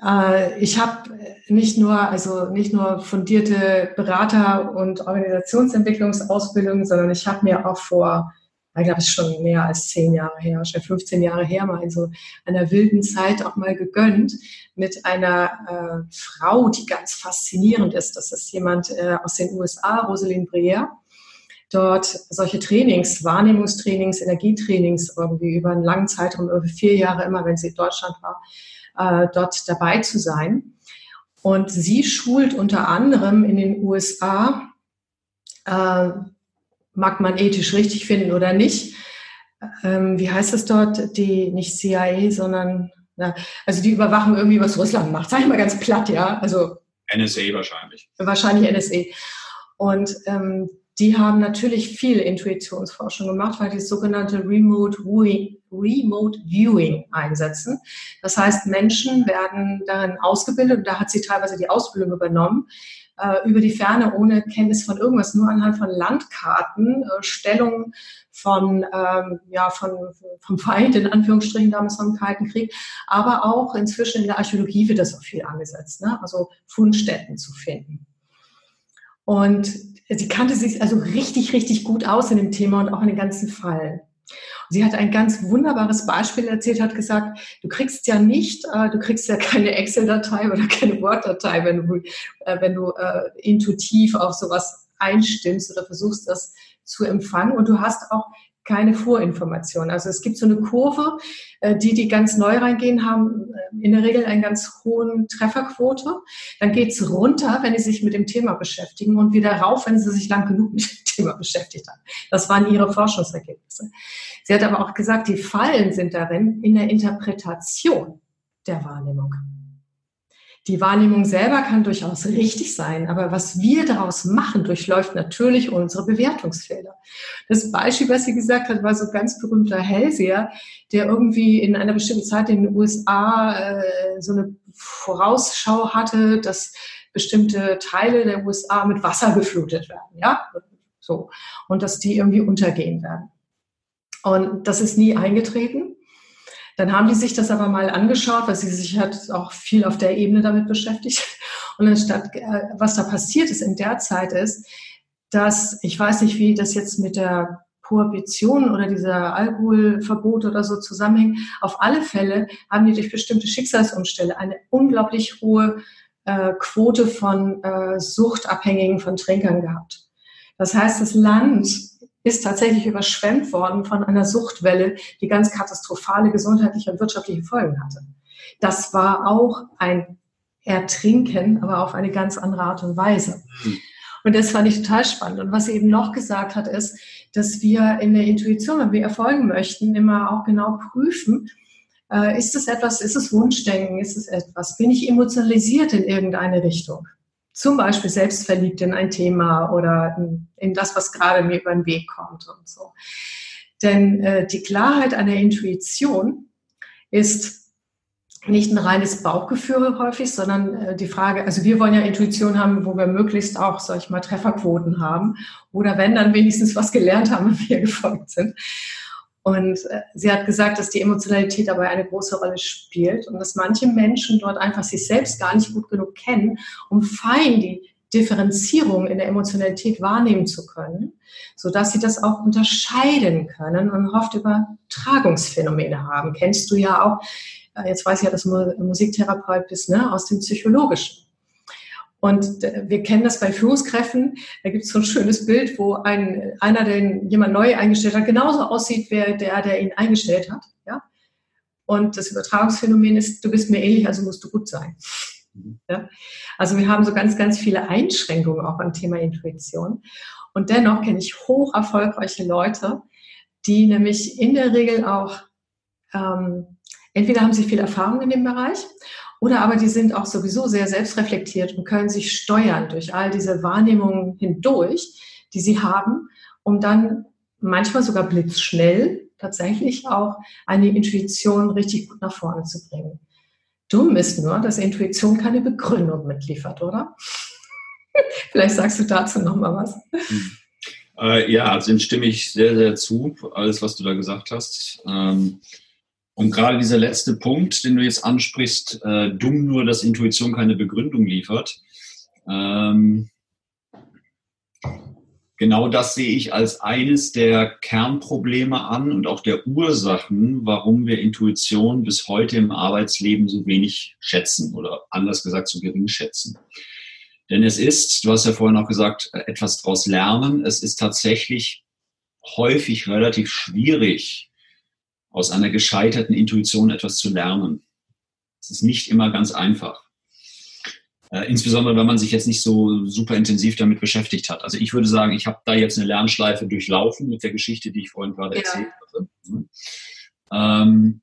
Äh, ich habe nicht nur, also nicht nur fundierte Berater- und Organisationsentwicklungsausbildung, sondern ich habe mir auch vor, ich glaube, es ist schon mehr als zehn Jahre her, schon 15 Jahre her, mal in so einer wilden Zeit auch mal gegönnt mit einer äh, Frau, die ganz faszinierend ist. Das ist jemand äh, aus den USA, Rosalind Briere dort solche Trainings, Wahrnehmungstrainings, Energietrainings irgendwie über einen langen Zeitraum, über vier Jahre immer, wenn sie in Deutschland war, äh, dort dabei zu sein. Und sie schult unter anderem in den USA, äh, mag man ethisch richtig finden oder nicht, ähm, wie heißt es dort, die nicht CIA, sondern na, also die Überwachung irgendwie, was Russland macht, sag ich mal ganz platt, ja. Also NSA wahrscheinlich. Wahrscheinlich NSA. Und ähm, die haben natürlich viel Intuitionsforschung gemacht, weil die das sogenannte Remote Viewing, Remote Viewing einsetzen. Das heißt, Menschen werden darin ausgebildet, und da hat sie teilweise die Ausbildung übernommen, äh, über die Ferne ohne Kenntnis von irgendwas, nur anhand von Landkarten, äh, Stellungen von, ähm, ja, von, vom Feind, in Anführungsstrichen damals vom Kalten Krieg, aber auch inzwischen in der Archäologie wird das auch viel angesetzt, ne? also Fundstätten zu finden. Und sie kannte sich also richtig, richtig gut aus in dem Thema und auch in den ganzen Fall. Sie hat ein ganz wunderbares Beispiel erzählt, hat gesagt, du kriegst ja nicht, äh, du kriegst ja keine Excel-Datei oder keine Word-Datei, wenn du, äh, wenn du äh, intuitiv auf sowas einstimmst oder versuchst, das zu empfangen. Und du hast auch keine Vorinformation. Also es gibt so eine Kurve, äh, die, die ganz neu reingehen, haben äh, in der Regel einen ganz hohen Trefferquote. Dann geht's runter, wenn sie sich mit dem Thema beschäftigen und wieder rauf, wenn sie sich lang genug mit dem Thema beschäftigt haben. Das waren ihre Forschungsergebnisse. Sie hat aber auch gesagt, die Fallen sind darin in der Interpretation der Wahrnehmung. Die Wahrnehmung selber kann durchaus richtig sein, aber was wir daraus machen, durchläuft natürlich unsere Bewertungsfehler. Das Beispiel, was sie gesagt hat, war so ein ganz berühmter Hellseher, der irgendwie in einer bestimmten Zeit in den USA äh, so eine Vorausschau hatte, dass bestimmte Teile der USA mit Wasser geflutet werden, ja, so und dass die irgendwie untergehen werden. Und das ist nie eingetreten. Dann haben die sich das aber mal angeschaut, weil sie sich hat auch viel auf der Ebene damit beschäftigt. [laughs] Und anstatt, äh, was da passiert ist in der Zeit ist, dass, ich weiß nicht, wie das jetzt mit der Prohibition oder dieser Alkoholverbot oder so zusammenhängt. Auf alle Fälle haben die durch bestimmte Schicksalsumstände eine unglaublich hohe äh, Quote von äh, Suchtabhängigen von Trinkern gehabt. Das heißt, das Land ist tatsächlich überschwemmt worden von einer Suchtwelle, die ganz katastrophale gesundheitliche und wirtschaftliche Folgen hatte. Das war auch ein Ertrinken, aber auf eine ganz andere Art und Weise. Mhm. Und das fand ich total spannend. Und was sie eben noch gesagt hat, ist, dass wir in der Intuition, wenn wir erfolgen möchten, immer auch genau prüfen, äh, ist es etwas, ist es Wunschdenken, ist es etwas, bin ich emotionalisiert in irgendeine Richtung? Zum Beispiel selbstverliebt in ein Thema oder in, das, was gerade mir über den Weg kommt und so. Denn äh, die Klarheit einer Intuition ist nicht ein reines Bauchgefühl häufig, sondern äh, die Frage, also wir wollen ja Intuition haben, wo wir möglichst auch, sag ich mal, Trefferquoten haben oder wenn dann wenigstens was gelernt haben, wenn wir gefolgt sind. Und äh, sie hat gesagt, dass die Emotionalität dabei eine große Rolle spielt und dass manche Menschen dort einfach sich selbst gar nicht gut genug kennen, um fein die Differenzierung in der Emotionalität wahrnehmen zu können, so dass sie das auch unterscheiden können und oft Übertragungsphänomene haben. Kennst du ja auch, äh, jetzt weiß ich ja, dass du Musiktherapeut bist, ne, aus dem Psychologischen. Und wir kennen das bei Führungskräften. Da gibt es so ein schönes Bild, wo ein, einer, den jemand neu eingestellt hat, genauso aussieht wie der, der ihn eingestellt hat. Ja? Und das Übertragungsphänomen ist, du bist mir ähnlich, also musst du gut sein. Ja? Also wir haben so ganz, ganz viele Einschränkungen auch beim Thema Intuition. Und dennoch kenne ich hoch erfolgreiche Leute, die nämlich in der Regel auch, ähm, entweder haben sie viel Erfahrung in dem Bereich oder aber die sind auch sowieso sehr selbstreflektiert und können sich steuern durch all diese Wahrnehmungen hindurch, die sie haben, um dann manchmal sogar blitzschnell tatsächlich auch eine Intuition richtig gut nach vorne zu bringen. Dumm ist nur, dass Intuition keine Begründung mitliefert, oder? [laughs] Vielleicht sagst du dazu noch mal was. Äh, ja, also dem stimme ich sehr, sehr zu, alles, was du da gesagt hast. Ähm, und gerade dieser letzte Punkt, den du jetzt ansprichst, äh, dumm nur, dass Intuition keine Begründung liefert. Ähm, genau das sehe ich als eines der Kernprobleme an und auch der Ursachen, warum wir Intuition bis heute im Arbeitsleben so wenig schätzen oder anders gesagt so gering schätzen. Denn es ist, du hast ja vorhin auch gesagt, etwas daraus lernen. Es ist tatsächlich häufig relativ schwierig, aus einer gescheiterten Intuition etwas zu lernen. Es ist nicht immer ganz einfach. Äh, insbesondere, wenn man sich jetzt nicht so super intensiv damit beschäftigt hat. Also ich würde sagen, ich habe da jetzt eine Lernschleife durchlaufen mit der Geschichte, die ich vorhin gerade ja. erzählt hatte. Mhm. Ähm,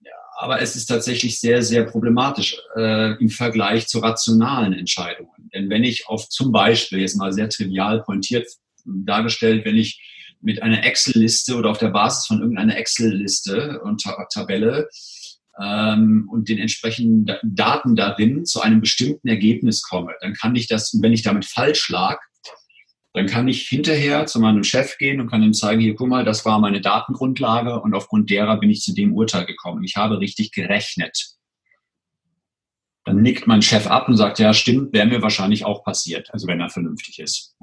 ja, aber es ist tatsächlich sehr, sehr problematisch äh, im Vergleich zu rationalen Entscheidungen. Denn wenn ich auf zum Beispiel, jetzt mal sehr trivial pointiert dargestellt, wenn ich mit einer Excel-Liste oder auf der Basis von irgendeiner Excel-Liste und Tabelle ähm, und den entsprechenden Daten darin zu einem bestimmten Ergebnis komme, dann kann ich das, wenn ich damit falsch lag, dann kann ich hinterher zu meinem Chef gehen und kann ihm zeigen, hier, guck mal, das war meine Datengrundlage und aufgrund derer bin ich zu dem Urteil gekommen. Ich habe richtig gerechnet. Dann nickt mein Chef ab und sagt, ja, stimmt, wäre mir wahrscheinlich auch passiert, also wenn er vernünftig ist.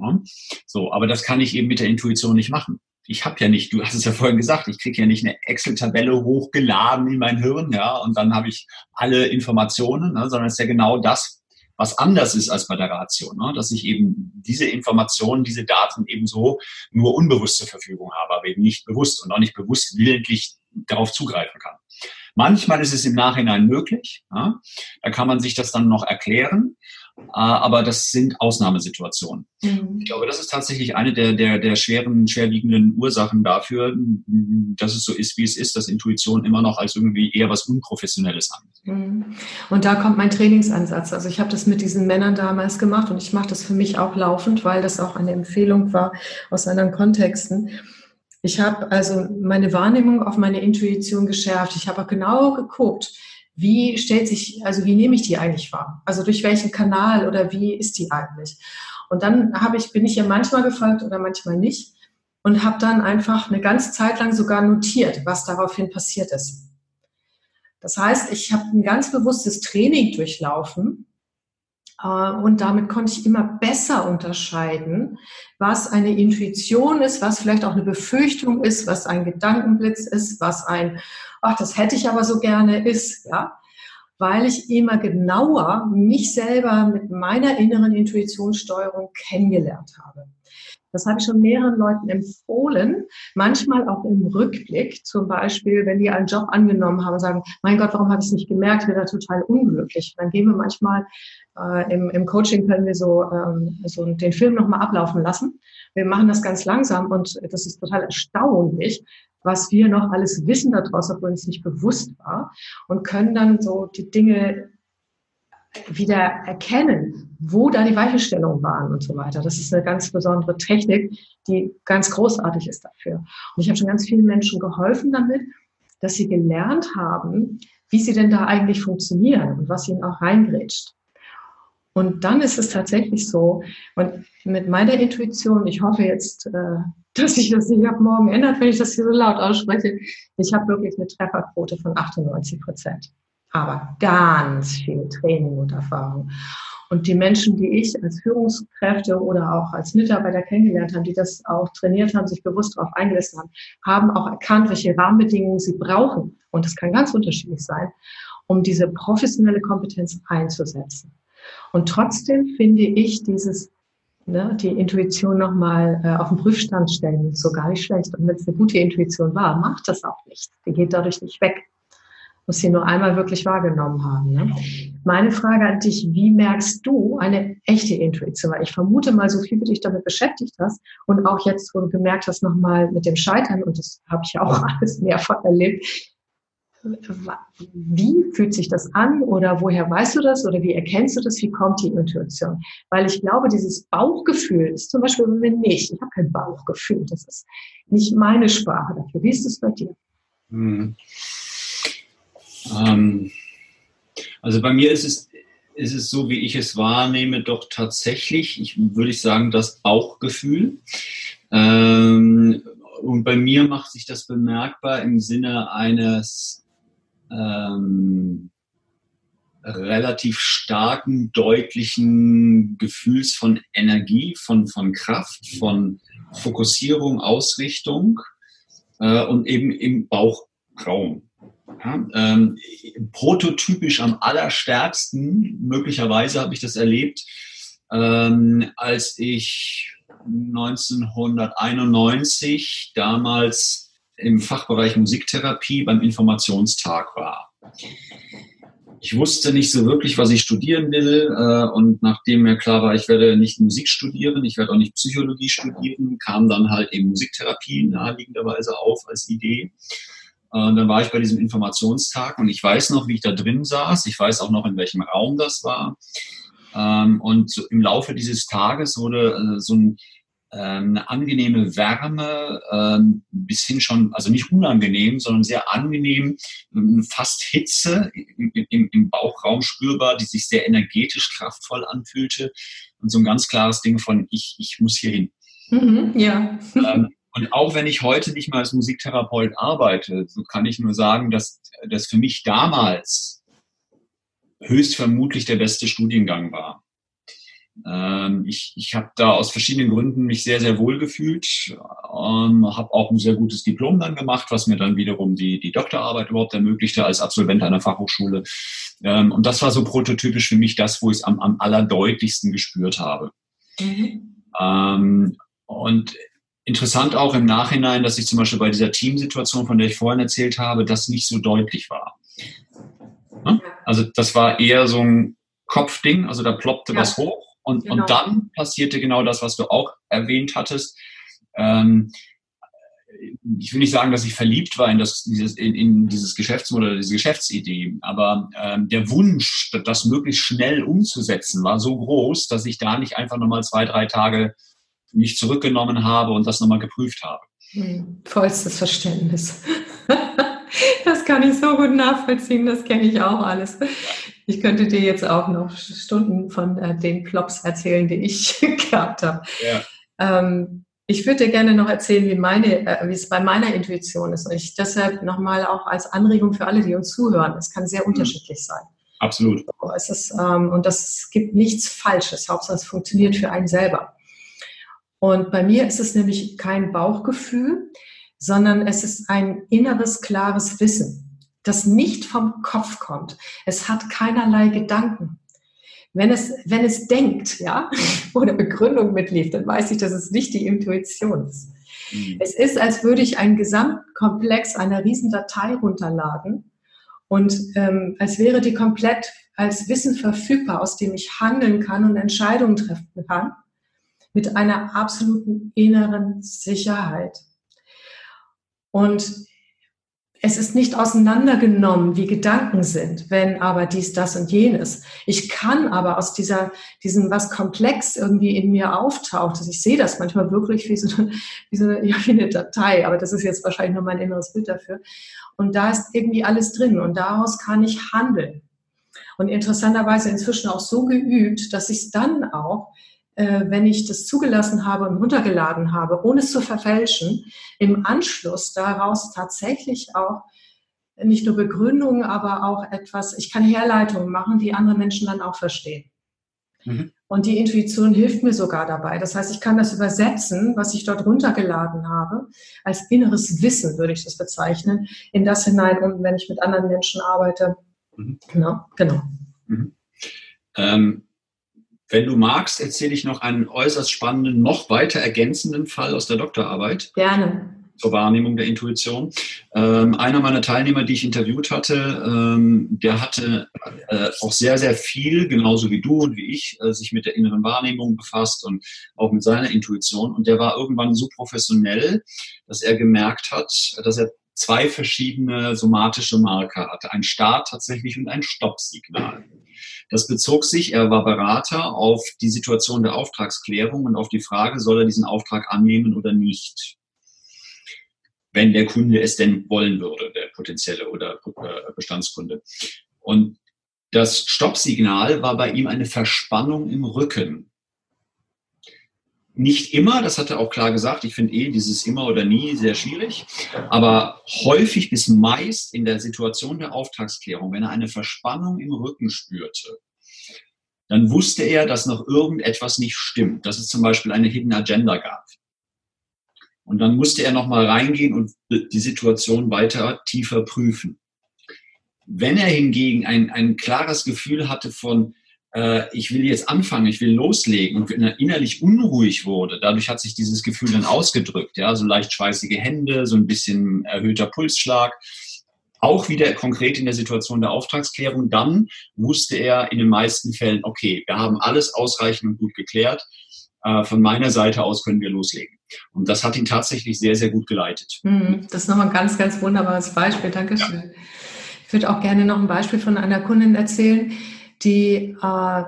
So, aber das kann ich eben mit der Intuition nicht machen. Ich habe ja nicht, du hast es ja vorhin gesagt, ich kriege ja nicht eine Excel-Tabelle hochgeladen in mein Hirn, ja, und dann habe ich alle Informationen, ne, sondern es ist ja genau das, was anders ist als bei der Ratio, ne? dass ich eben diese Informationen, diese Daten eben so nur unbewusst zur Verfügung habe, aber eben nicht bewusst und auch nicht bewusst willentlich darauf zugreifen kann. Manchmal ist es im Nachhinein möglich. Ja? Da kann man sich das dann noch erklären. Äh, aber das sind Ausnahmesituationen. Mhm. Ich glaube, das ist tatsächlich eine der, der, der schweren, schwerwiegenden Ursachen dafür, dass es so ist, wie es ist, dass Intuition immer noch als irgendwie eher was Unprofessionelles an. Mhm. Und da kommt mein Trainingsansatz. Also ich habe das mit diesen Männern damals gemacht und ich mache das für mich auch laufend, weil das auch eine Empfehlung war aus anderen Kontexten ich habe also meine Wahrnehmung auf meine Intuition geschärft. Ich habe auch genau geguckt, wie stellt sich, also wie nehme ich die eigentlich wahr? Also durch welchen Kanal oder wie ist die eigentlich? Und dann habe ich, bin ich ihr manchmal gefolgt oder manchmal nicht und habe dann einfach eine ganze Zeit lang sogar notiert, was daraufhin passiert ist. Das heißt, ich habe ein ganz bewusstes Training durchlaufen, und damit konnte ich immer besser unterscheiden, was eine Intuition ist, was vielleicht auch eine Befürchtung ist, was ein Gedankenblitz ist, was ein, ach, das hätte ich aber so gerne ist, ja. Weil ich immer genauer mich selber mit meiner inneren Intuitionssteuerung kennengelernt habe. Das habe ich schon mehreren Leuten empfohlen, manchmal auch im Rückblick, zum Beispiel, wenn die einen Job angenommen haben und sagen, mein Gott, warum habe ich es nicht gemerkt, ich bin da total unglücklich. Dann gehen wir manchmal äh, im, im Coaching können wir so, ähm, so den Film nochmal ablaufen lassen. Wir machen das ganz langsam und das ist total erstaunlich, was wir noch alles wissen daraus, obwohl uns nicht bewusst war und können dann so die Dinge wieder erkennen, wo da die Weichenstellungen waren und so weiter. Das ist eine ganz besondere Technik, die ganz großartig ist dafür. Und ich habe schon ganz vielen Menschen geholfen damit, dass sie gelernt haben, wie sie denn da eigentlich funktionieren und was ihnen auch reingrätscht. Und dann ist es tatsächlich so, und mit meiner Intuition, ich hoffe jetzt, äh, dass sich das nicht ab morgen ändert, wenn ich das hier so laut ausspreche, ich habe wirklich eine Trefferquote von 98 Prozent aber ganz viel Training und Erfahrung. Und die Menschen, die ich als Führungskräfte oder auch als Mitarbeiter kennengelernt habe, die das auch trainiert haben, sich bewusst darauf eingelassen haben, haben auch erkannt, welche Rahmenbedingungen sie brauchen. Und das kann ganz unterschiedlich sein, um diese professionelle Kompetenz einzusetzen. Und trotzdem finde ich dieses, ne, die Intuition nochmal äh, auf den Prüfstand stellen, so gar nicht schlecht. Und wenn es eine gute Intuition war, macht das auch nicht. Die geht dadurch nicht weg. Muss sie nur einmal wirklich wahrgenommen haben. Ne? Meine Frage an dich, wie merkst du eine echte Intuition? Weil ich vermute mal, so viel wie du dich damit beschäftigt hast und auch jetzt, wo du gemerkt hast, nochmal mit dem Scheitern, und das habe ich ja auch [laughs] alles mehrfach erlebt, wie fühlt sich das an oder woher weißt du das oder wie erkennst du das? Wie kommt die Intuition? Weil ich glaube, dieses Bauchgefühl ist zum Beispiel bei mir nicht. Ich habe kein Bauchgefühl. Das ist nicht meine Sprache dafür. Wie ist es bei dir? Hm. Ähm, also bei mir ist es, ist es so, wie ich es wahrnehme, doch tatsächlich, ich würde ich sagen, das Bauchgefühl. Ähm, und bei mir macht sich das bemerkbar im Sinne eines ähm, relativ starken, deutlichen Gefühls von Energie, von, von Kraft, von Fokussierung, Ausrichtung äh, und eben im Bauchraum. Ja, ähm, prototypisch am allerstärksten, möglicherweise habe ich das erlebt, ähm, als ich 1991 damals im Fachbereich Musiktherapie beim Informationstag war. Ich wusste nicht so wirklich, was ich studieren will. Äh, und nachdem mir klar war, ich werde nicht Musik studieren, ich werde auch nicht Psychologie studieren, kam dann halt eben Musiktherapie naheliegenderweise auf als Idee. Und dann war ich bei diesem Informationstag und ich weiß noch, wie ich da drin saß. Ich weiß auch noch, in welchem Raum das war. Ähm, und im Laufe dieses Tages wurde äh, so ein ähm, eine angenehme Wärme, ähm, bis hin schon, also nicht unangenehm, sondern sehr angenehm, fast Hitze im Bauchraum spürbar, die sich sehr energetisch kraftvoll anfühlte und so ein ganz klares Ding von ich, ich muss hier hin. Mhm, ja. Ähm, und auch wenn ich heute nicht mal als Musiktherapeut arbeite, so kann ich nur sagen, dass das für mich damals höchstvermutlich der beste Studiengang war. Ähm, ich ich habe da aus verschiedenen Gründen mich sehr, sehr wohl gefühlt, ähm, habe auch ein sehr gutes Diplom dann gemacht, was mir dann wiederum die, die Doktorarbeit überhaupt ermöglichte als Absolvent einer Fachhochschule. Ähm, und das war so prototypisch für mich das, wo ich es am, am allerdeutlichsten gespürt habe. Mhm. Ähm, und interessant auch im Nachhinein, dass ich zum Beispiel bei dieser Teamsituation, von der ich vorhin erzählt habe, das nicht so deutlich war. Also das war eher so ein Kopfding, also da ploppte ja. was hoch und, genau. und dann passierte genau das, was du auch erwähnt hattest. Ähm, ich will nicht sagen, dass ich verliebt war in, das, dieses, in, in dieses Geschäftsmodell, diese Geschäftsidee, aber ähm, der Wunsch, das möglichst schnell umzusetzen, war so groß, dass ich da nicht einfach nochmal zwei, drei Tage mich zurückgenommen habe und das nochmal geprüft habe. Hm, vollstes Verständnis. [laughs] das kann ich so gut nachvollziehen, das kenne ich auch alles. Ich könnte dir jetzt auch noch Stunden von äh, den Plops erzählen, die ich [laughs] gehabt habe. Ja. Ähm, ich würde dir gerne noch erzählen, wie, meine, äh, wie es bei meiner Intuition ist. Und ich deshalb nochmal auch als Anregung für alle, die uns zuhören. Es kann sehr mhm. unterschiedlich sein. Absolut. So, es ist, ähm, und das gibt nichts Falsches. Hauptsache, es funktioniert für einen selber. Und bei mir ist es nämlich kein Bauchgefühl, sondern es ist ein inneres, klares Wissen, das nicht vom Kopf kommt. Es hat keinerlei Gedanken. Wenn es, wenn es denkt, ja, [laughs] oder Begründung mitlief, dann weiß ich, dass es nicht die Intuition ist. Mhm. Es ist, als würde ich einen Gesamtkomplex einer riesen Datei runterladen und ähm, als wäre die komplett als Wissen verfügbar, aus dem ich handeln kann und Entscheidungen treffen kann, mit einer absoluten inneren Sicherheit. Und es ist nicht auseinandergenommen, wie Gedanken sind, wenn aber dies, das und jenes. Ich kann aber aus dieser, diesem, was komplex irgendwie in mir auftaucht, also ich sehe das manchmal wirklich wie so, eine, wie so [laughs] ja, wie eine Datei, aber das ist jetzt wahrscheinlich nur mein inneres Bild dafür. Und da ist irgendwie alles drin und daraus kann ich handeln. Und interessanterweise inzwischen auch so geübt, dass ich es dann auch wenn ich das zugelassen habe und runtergeladen habe, ohne es zu verfälschen, im Anschluss daraus tatsächlich auch nicht nur Begründungen, aber auch etwas, ich kann Herleitungen machen, die andere Menschen dann auch verstehen. Mhm. Und die Intuition hilft mir sogar dabei. Das heißt, ich kann das übersetzen, was ich dort runtergeladen habe, als inneres Wissen würde ich das bezeichnen, in das hinein, und wenn ich mit anderen Menschen arbeite. Mhm. Genau, genau. Mhm. Ähm, Wenn du magst, erzähle ich noch einen äußerst spannenden, noch weiter ergänzenden Fall aus der Doktorarbeit. Gerne. Zur Wahrnehmung der Intuition. Ähm, einer meiner Teilnehmer, die ich interviewt hatte, ähm, der hatte äh, auch sehr, sehr viel, genauso wie du und wie ich, äh, sich mit der inneren Wahrnehmung befasst und auch mit seiner Intuition. Und der war irgendwann so professionell, dass er gemerkt hat, dass er zwei verschiedene somatische Marker hatte. Ein Start tatsächlich und ein Stoppsignal. Das bezog sich, er war Berater auf die Situation der Auftragsklärung und auf die Frage, soll er diesen Auftrag annehmen oder nicht? Wenn der Kunde es denn wollen würde, der potenzielle oder äh, Bestandskunde. Und das Stoppsignal war bei ihm eine Verspannung im Rücken. Nicht immer, das hat er auch klar gesagt, ich finde eh dieses immer oder nie sehr schwierig, aber häufig bis meist in der Situation der Auftragsklärung, wenn er eine Verspannung im Rücken spürte, dann wusste er, dass noch irgendetwas nicht stimmt, dass es zum Beispiel eine Hidden Agenda gab. Und dann musste er nochmal reingehen und die Situation weiter tiefer prüfen. Wenn er hingegen ein, ein klares Gefühl hatte von, äh, ich will jetzt anfangen, ich will loslegen und innerlich unruhig wurde. Dadurch hat sich dieses Gefühl dann ausgedrückt, ja, so leicht schweißige Hände, so ein bisschen erhöhter Pulsschlag. Auch wieder konkret in der Situation der Auftragsklärung. Dann wusste er in den meisten Fällen, okay, wir haben alles ausreichend und gut geklärt. Äh, von meiner Seite aus können wir loslegen. Und das hat ihn tatsächlich sehr, sehr gut geleitet. Mhm, das ist nochmal ein ganz, ganz wunderbares Beispiel. Dankeschön. Ja. Ich würde auch gerne noch ein Beispiel von einer Kundin erzählen die äh,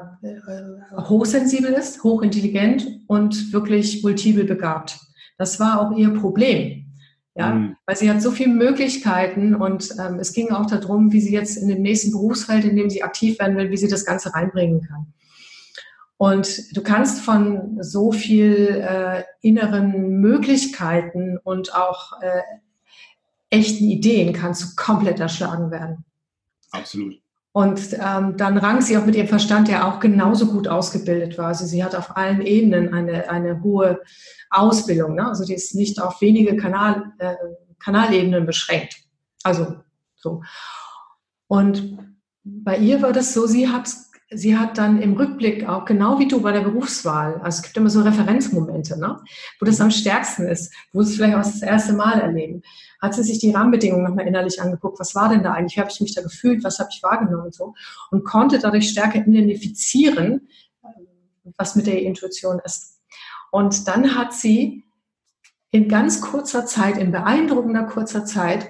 hochsensibel ist, hochintelligent und wirklich multiple begabt. Das war auch ihr Problem. Ja, mhm. weil sie hat so viele Möglichkeiten und ähm, es ging auch darum, wie sie jetzt in dem nächsten Berufsfeld, in dem sie aktiv werden will, wie sie das Ganze reinbringen kann. Und du kannst von so viel äh, inneren Möglichkeiten und auch äh, echten Ideen kannst du komplett erschlagen werden. Absolut. Und ähm, dann rang sie auch mit ihrem Verstand, der auch genauso gut ausgebildet war. Also sie hat auf allen Ebenen eine, eine hohe Ausbildung. Ne? Also die ist nicht auf wenige Kanal, äh, Kanalebenen beschränkt. Also so. Und bei ihr war das so, sie hat, sie hat dann im Rückblick auch genau wie du bei der Berufswahl, also es gibt immer so Referenzmomente, ne? wo das am stärksten ist, wo sie es vielleicht auch das erste Mal erleben hat sie sich die Rahmenbedingungen nochmal innerlich angeguckt. Was war denn da eigentlich? Wie habe ich mich da gefühlt? Was habe ich wahrgenommen und so? Und konnte dadurch stärker identifizieren, was mit der Intuition ist. Und dann hat sie in ganz kurzer Zeit, in beeindruckender kurzer Zeit,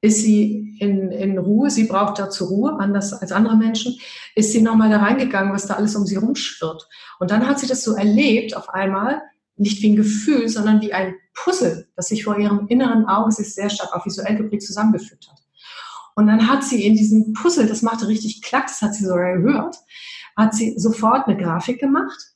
ist sie in, in Ruhe, sie braucht dazu Ruhe, anders als andere Menschen, ist sie nochmal da reingegangen, was da alles um sie rumschwirrt. Und dann hat sie das so erlebt, auf einmal, nicht wie ein Gefühl, sondern wie ein Puzzle, das sich vor ihrem inneren Auge sich sehr stark auch visuell geprägt zusammengefügt hat. Und dann hat sie in diesem Puzzle, das machte richtig Klack, das hat sie sogar gehört, hat sie sofort eine Grafik gemacht.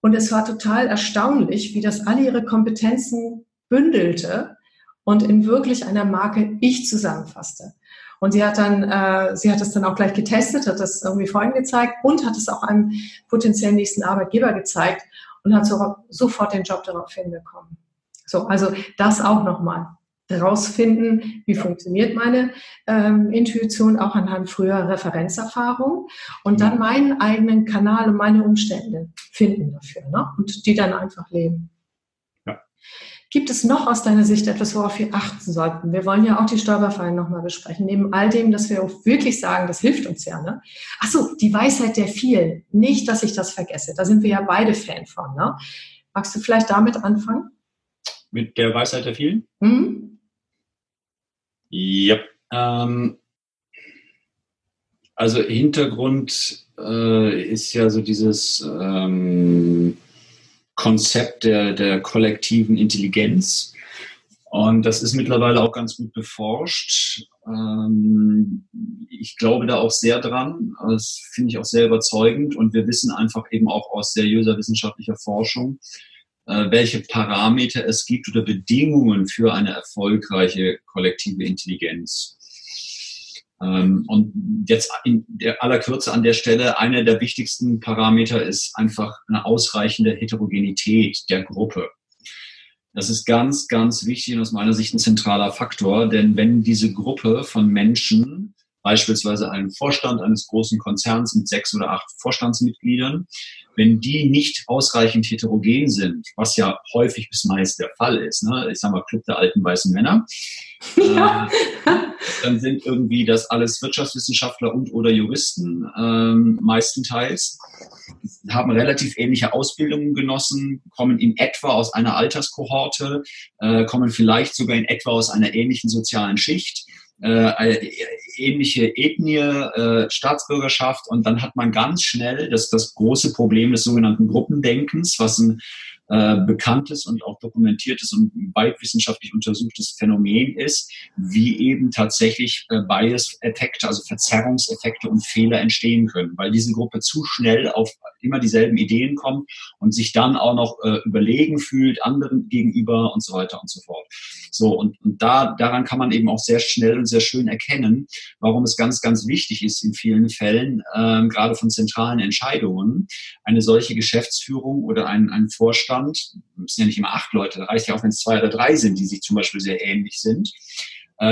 Und es war total erstaunlich, wie das alle ihre Kompetenzen bündelte und in wirklich einer Marke Ich zusammenfasste. Und sie hat dann, äh, sie hat das dann auch gleich getestet, hat das irgendwie Freunden gezeigt und hat es auch einem potenziellen nächsten Arbeitgeber gezeigt und hat so, sofort den Job darauf hinbekommen. So, also das auch nochmal herausfinden, wie funktioniert meine ähm, Intuition auch anhand früherer Referenzerfahrung und dann meinen eigenen Kanal und meine Umstände finden dafür ne? und die dann einfach leben. Gibt es noch aus deiner Sicht etwas, worauf wir achten sollten? Wir wollen ja auch die Stolperfallen nochmal besprechen. Neben all dem, dass wir auch wirklich sagen, das hilft uns ja. Ne? Ach so, die Weisheit der vielen. Nicht, dass ich das vergesse. Da sind wir ja beide Fan von. Ne? Magst du vielleicht damit anfangen? Mit der Weisheit der vielen? Mhm. Ja. Ähm, also Hintergrund äh, ist ja so dieses ähm, Konzept der, der kollektiven Intelligenz. Und das ist mittlerweile auch ganz gut beforscht. Ähm, ich glaube da auch sehr dran. Das finde ich auch sehr überzeugend. Und wir wissen einfach eben auch aus seriöser wissenschaftlicher Forschung, äh, welche Parameter es gibt oder Bedingungen für eine erfolgreiche kollektive Intelligenz. Ähm, und jetzt in der aller Kürze an der Stelle, einer der wichtigsten Parameter ist einfach eine ausreichende Heterogenität der Gruppe. Das ist ganz, ganz wichtig und aus meiner Sicht ein zentraler Faktor, denn wenn diese Gruppe von Menschen beispielsweise einen Vorstand eines großen Konzerns mit sechs oder acht Vorstandsmitgliedern, wenn die nicht ausreichend heterogen sind, was ja häufig bis meist der Fall ist, ne? ich sage mal Club der alten weißen Männer, [laughs] ja. äh, dann sind irgendwie das alles Wirtschaftswissenschaftler und oder Juristen ähm, meistenteils, haben relativ ähnliche Ausbildungen genossen, kommen in etwa aus einer Alterskohorte, äh, kommen vielleicht sogar in etwa aus einer ähnlichen sozialen Schicht äh, ähnliche Ethnie, äh, Staatsbürgerschaft und dann hat man ganz schnell das, das große Problem des sogenannten Gruppendenkens, was ein äh, bekanntes und auch dokumentiertes und weit wissenschaftlich untersuchtes Phänomen ist, wie eben tatsächlich äh, Bias-Effekte, also Verzerrungseffekte und Fehler entstehen können, weil diese Gruppe zu schnell auf immer dieselben Ideen kommt und sich dann auch noch äh, überlegen fühlt, anderen gegenüber und so weiter und so fort. So, und, und da, daran kann man eben auch sehr schnell und sehr schön erkennen, warum es ganz, ganz wichtig ist in vielen Fällen, äh, gerade von zentralen Entscheidungen, eine solche Geschäftsführung oder ein, ein Vorstand, es sind ja nicht immer acht Leute, reicht ja auch, wenn es zwei oder drei sind, die sich zum Beispiel sehr ähnlich sind,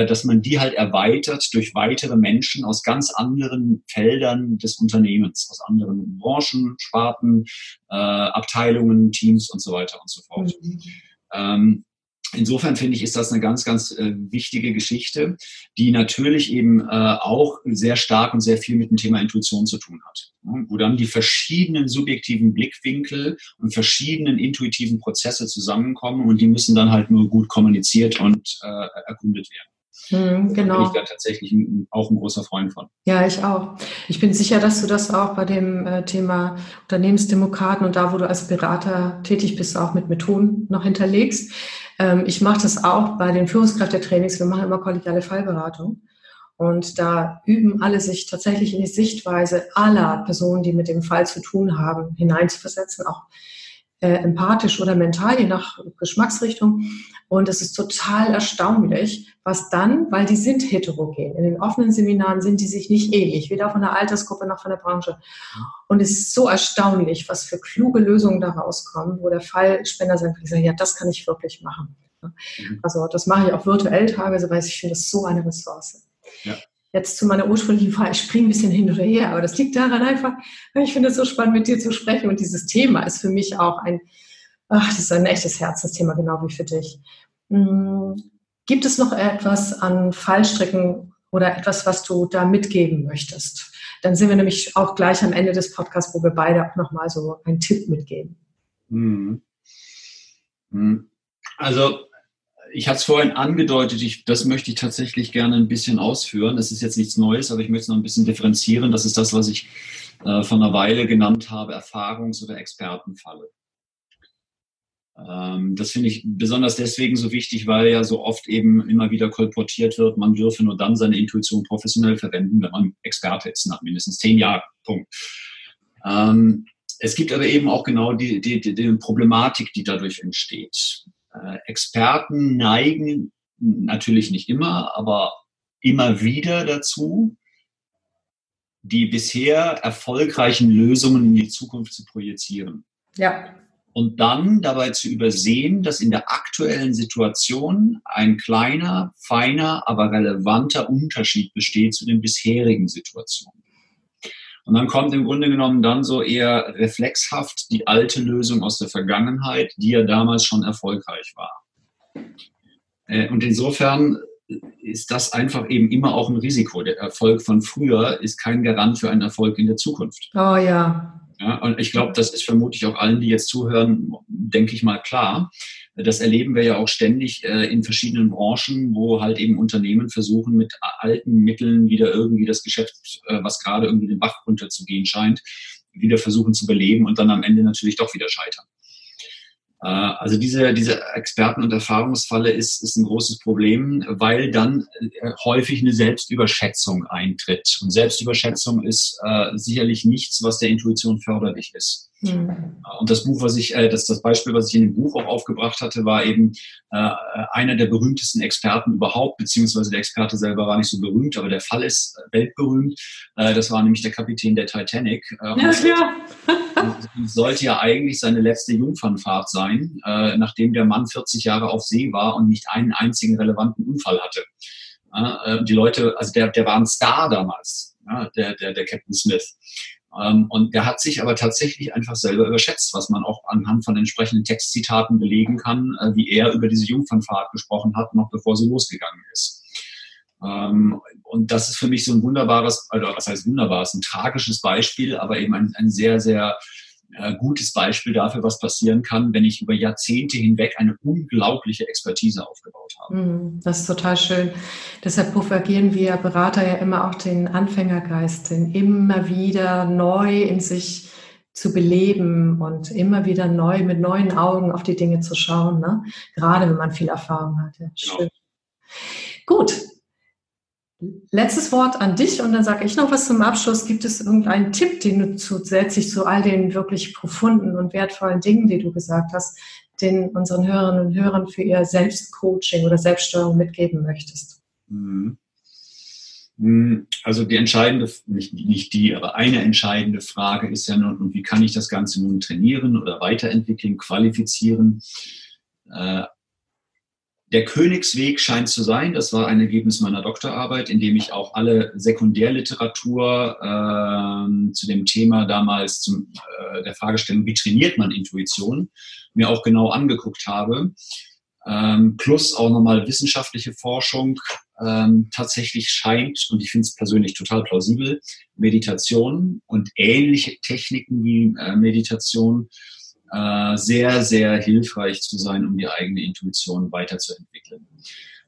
dass man die halt erweitert durch weitere Menschen aus ganz anderen Feldern des Unternehmens, aus anderen Branchen, Sparten, äh, Abteilungen, Teams und so weiter und so fort. Mhm. Ähm, Insofern finde ich, ist das eine ganz, ganz äh, wichtige Geschichte, die natürlich eben äh, auch sehr stark und sehr viel mit dem Thema Intuition zu tun hat. Ne? Wo dann die verschiedenen subjektiven Blickwinkel und verschiedenen intuitiven Prozesse zusammenkommen und die müssen dann halt nur gut kommuniziert und äh, erkundet werden. Mhm, genau. Da bin ich da tatsächlich auch ein großer Freund von. Ja, ich auch. Ich bin sicher, dass du das auch bei dem äh, Thema Unternehmensdemokraten und da, wo du als Berater tätig bist, auch mit Methoden noch hinterlegst. Ähm, ich mache das auch bei den Führungskräftetrainings. Wir machen immer kollegiale Fallberatung. Und da üben alle sich tatsächlich in die Sichtweise aller Personen, die mit dem Fall zu tun haben, hineinzuversetzen, auch äh, empathisch oder mental, je nach Geschmacksrichtung. Und es ist total erstaunlich, was dann, weil die sind heterogen. In den offenen Seminaren sind die sich nicht ähnlich, weder von der Altersgruppe noch von der Branche. Und es ist so erstaunlich, was für kluge Lösungen da rauskommen, wo der Fallspender sagt, ja, das kann ich wirklich machen. Mhm. Also das mache ich auch virtuell teilweise, weil ich finde das so eine Ressource. Ja jetzt zu meiner ursprünglichen Frage, ich springe ein bisschen hin oder her, aber das liegt daran einfach, ich finde es so spannend, mit dir zu sprechen und dieses Thema ist für mich auch ein, ach, das ist ein echtes Herzensthema, genau wie für dich. Hm, gibt es noch etwas an Fallstricken oder etwas, was du da mitgeben möchtest? Dann sind wir nämlich auch gleich am Ende des Podcasts, wo wir beide auch nochmal so einen Tipp mitgeben. Hm. Hm. Also ich hatte es vorhin angedeutet, ich, das möchte ich tatsächlich gerne ein bisschen ausführen. Das ist jetzt nichts Neues, aber ich möchte es noch ein bisschen differenzieren. Das ist das, was ich äh, vor einer Weile genannt habe, Erfahrungs- oder Expertenfalle. Ähm, das finde ich besonders deswegen so wichtig, weil ja so oft eben immer wieder kolportiert wird, man dürfe nur dann seine Intuition professionell verwenden, wenn man Experte ist, nach mindestens zehn Jahren. Punkt. Ähm, es gibt aber eben auch genau die, die, die, die Problematik, die dadurch entsteht. Äh, Experten neigen natürlich nicht immer, aber immer wieder dazu, die bisher erfolgreichen Lösungen in die Zukunft zu projizieren. Ja. Und dann dabei zu übersehen, dass in der aktuellen Situation ein kleiner, feiner, aber relevanter Unterschied besteht zu den bisherigen Situationen. Und dann kommt im Grunde genommen dann so eher reflexhaft die alte Lösung aus der Vergangenheit, die ja damals schon erfolgreich war. Äh, und insofern ist das einfach eben immer auch ein Risiko. Der Erfolg von früher ist kein Garant für einen Erfolg in der Zukunft. Oh ja. Ja, und ich glaube, das ist vermutlich auch allen, die jetzt zuhören, denke ich mal klar. Das erleben wir ja auch ständig äh, in verschiedenen Branchen, wo halt eben Unternehmen versuchen, mit alten Mitteln wieder irgendwie das Geschäft, äh, was gerade irgendwie den Bach runterzugehen scheint, wieder versuchen zu beleben und dann am Ende natürlich doch wieder scheitern. Äh, also diese, diese Experten- und Erfahrungsfalle ist, ist ein großes Problem, weil dann äh, häufig eine Selbstüberschätzung eintritt. Und Selbstüberschätzung ist äh, sicherlich nichts, was der Intuition förderlich ist. Mhm. Und das Buch, was ich, äh, das, das Beispiel, was ich in dem Buch auch aufgebracht hatte, war eben äh, einer der berühmtesten Experten überhaupt, beziehungsweise der Experte selber war nicht so berühmt, aber der Fall ist weltberühmt. Äh, das war nämlich der Kapitän der Titanic. Äh, ja, ja. Sollte ja eigentlich seine letzte Jungfernfahrt sein, äh, nachdem der Mann 40 Jahre auf See war und nicht einen einzigen relevanten Unfall hatte. Äh, die Leute, also der, der war ein Star damals, ja, der, der, der Captain Smith. Ähm, und der hat sich aber tatsächlich einfach selber überschätzt, was man auch anhand von entsprechenden Textzitaten belegen kann, äh, wie er über diese Jungfernfahrt gesprochen hat, noch bevor sie losgegangen ist. Ähm, und das ist für mich so ein wunderbares, also was heißt wunderbares, ein tragisches Beispiel, aber eben ein, ein sehr, sehr äh, gutes Beispiel dafür, was passieren kann, wenn ich über Jahrzehnte hinweg eine unglaubliche Expertise aufgebaut habe. Mhm, das ist total schön. Deshalb propagieren wir Berater ja immer auch den Anfängergeist, den immer wieder neu in sich zu beleben und immer wieder neu mit neuen Augen auf die Dinge zu schauen, ne? gerade wenn man viel Erfahrung hat. Ja, genau. schön. Genau. Gut, Letztes Wort an dich und dann sage ich noch was zum Abschluss. Gibt es irgendeinen Tipp, den du zusätzlich zu all den wirklich profunden und wertvollen Dingen, die du gesagt hast, den unseren Hörerinnen und Hörern für ihr Selbstcoaching oder Selbststeuerung mitgeben möchtest? Mhm. Mhm. Also die entscheidende, nicht, nicht die, aber eine entscheidende Frage ist ja nun, wie kann ich das Ganze nun trainieren oder weiterentwickeln, qualifizieren? Der Königsweg scheint zu sein, das war ein Ergebnis meiner Doktorarbeit, in dem ich auch alle Sekundärliteratur äh, zu dem Thema damals zum, äh, der Fragestellung, wie trainiert man Intuition, mir auch genau angeguckt habe. Ähm, plus auch nochmal wissenschaftliche Forschung ähm, tatsächlich scheint, und ich finde es persönlich total plausibel, Meditation und ähnliche Techniken wie äh, Meditation äh, sehr, sehr hilfreich zu sein, um die eigene Intuition weiterzuentwickeln.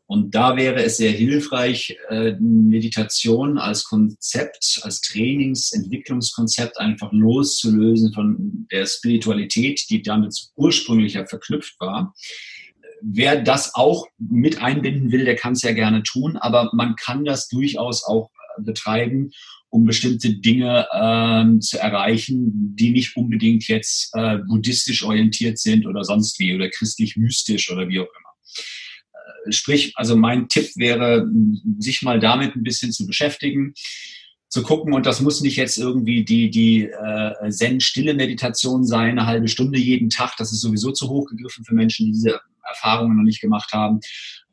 Und da wäre es sehr hilfreich, äh, Meditation als Konzept, als Trainingsentwicklungskonzept einfach loszulösen von der Spiritualität, die damit ursprünglich ja verknüpft war. Wer das auch mit einbinden will, der kann es ja gerne tun, aber man kann das durchaus auch betreiben, um bestimmte Dinge ähm, zu erreichen, die nicht unbedingt jetzt äh, buddhistisch orientiert sind oder sonst wie oder christlich mystisch oder wie auch immer. Äh, sprich, also mein Tipp wäre, sich mal damit ein bisschen zu beschäftigen, zu gucken und das muss nicht jetzt irgendwie die die äh, Zen-stille Meditation sein, eine halbe Stunde jeden Tag. Das ist sowieso zu hoch gegriffen für Menschen, die diese Erfahrungen noch nicht gemacht haben.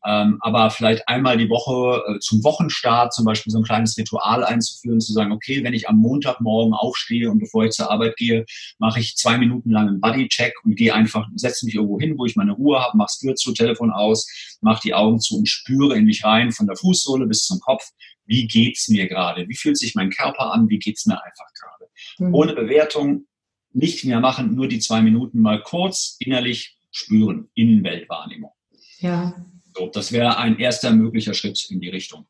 Ähm, aber vielleicht einmal die Woche äh, zum Wochenstart zum Beispiel so ein kleines Ritual einzuführen, zu sagen, okay, wenn ich am Montagmorgen aufstehe und bevor ich zur Arbeit gehe, mache ich zwei Minuten lang einen Bodycheck und gehe einfach, setze mich irgendwo hin, wo ich meine Ruhe habe, mache Tür zu, Telefon aus, mache die Augen zu und spüre in mich rein, von der Fußsohle bis zum Kopf, wie geht's mir gerade? Wie fühlt sich mein Körper an? Wie geht's mir einfach gerade? Mhm. Ohne Bewertung, nicht mehr machen, nur die zwei Minuten mal kurz innerlich spüren, Innenweltwahrnehmung. Ja. So, das wäre ein erster möglicher Schritt in die Richtung.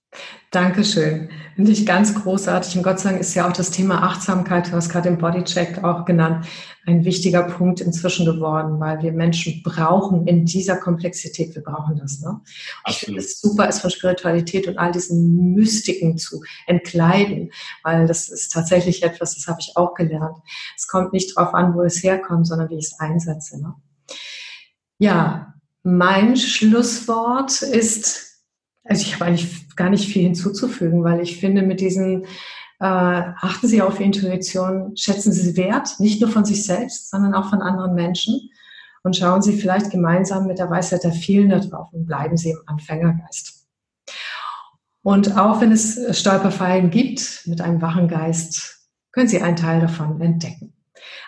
Dankeschön. Finde ich ganz großartig. Und Gott sei Dank ist ja auch das Thema Achtsamkeit, du hast gerade den Bodycheck auch genannt, ein wichtiger Punkt inzwischen geworden, weil wir Menschen brauchen in dieser Komplexität, wir brauchen das. Ne? Ich finde es super, es von Spiritualität und all diesen Mystiken zu entkleiden, weil das ist tatsächlich etwas, das habe ich auch gelernt. Es kommt nicht darauf an, wo es herkommt, sondern wie ich es einsetze. Ne? Ja, mein Schlusswort ist, also ich habe eigentlich gar nicht viel hinzuzufügen, weil ich finde, mit diesen äh, achten Sie auf Intuition, schätzen Sie wert, nicht nur von sich selbst, sondern auch von anderen Menschen und schauen Sie vielleicht gemeinsam mit der Weisheit der vielen da drauf und bleiben Sie im Anfängergeist. Und auch wenn es Stolperfallen gibt mit einem wachen Geist, können Sie einen Teil davon entdecken.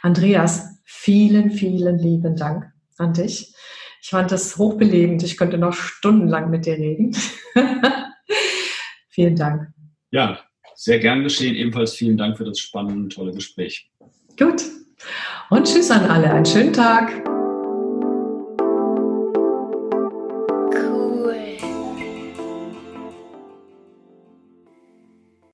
Andreas, vielen, vielen lieben Dank an dich. Ich fand das hochbelebend. Ich könnte noch stundenlang mit dir reden. [laughs] vielen Dank. Ja, sehr gern geschehen. Ebenfalls vielen Dank für das spannende, tolle Gespräch. Gut. Und tschüss an alle. Einen schönen Tag.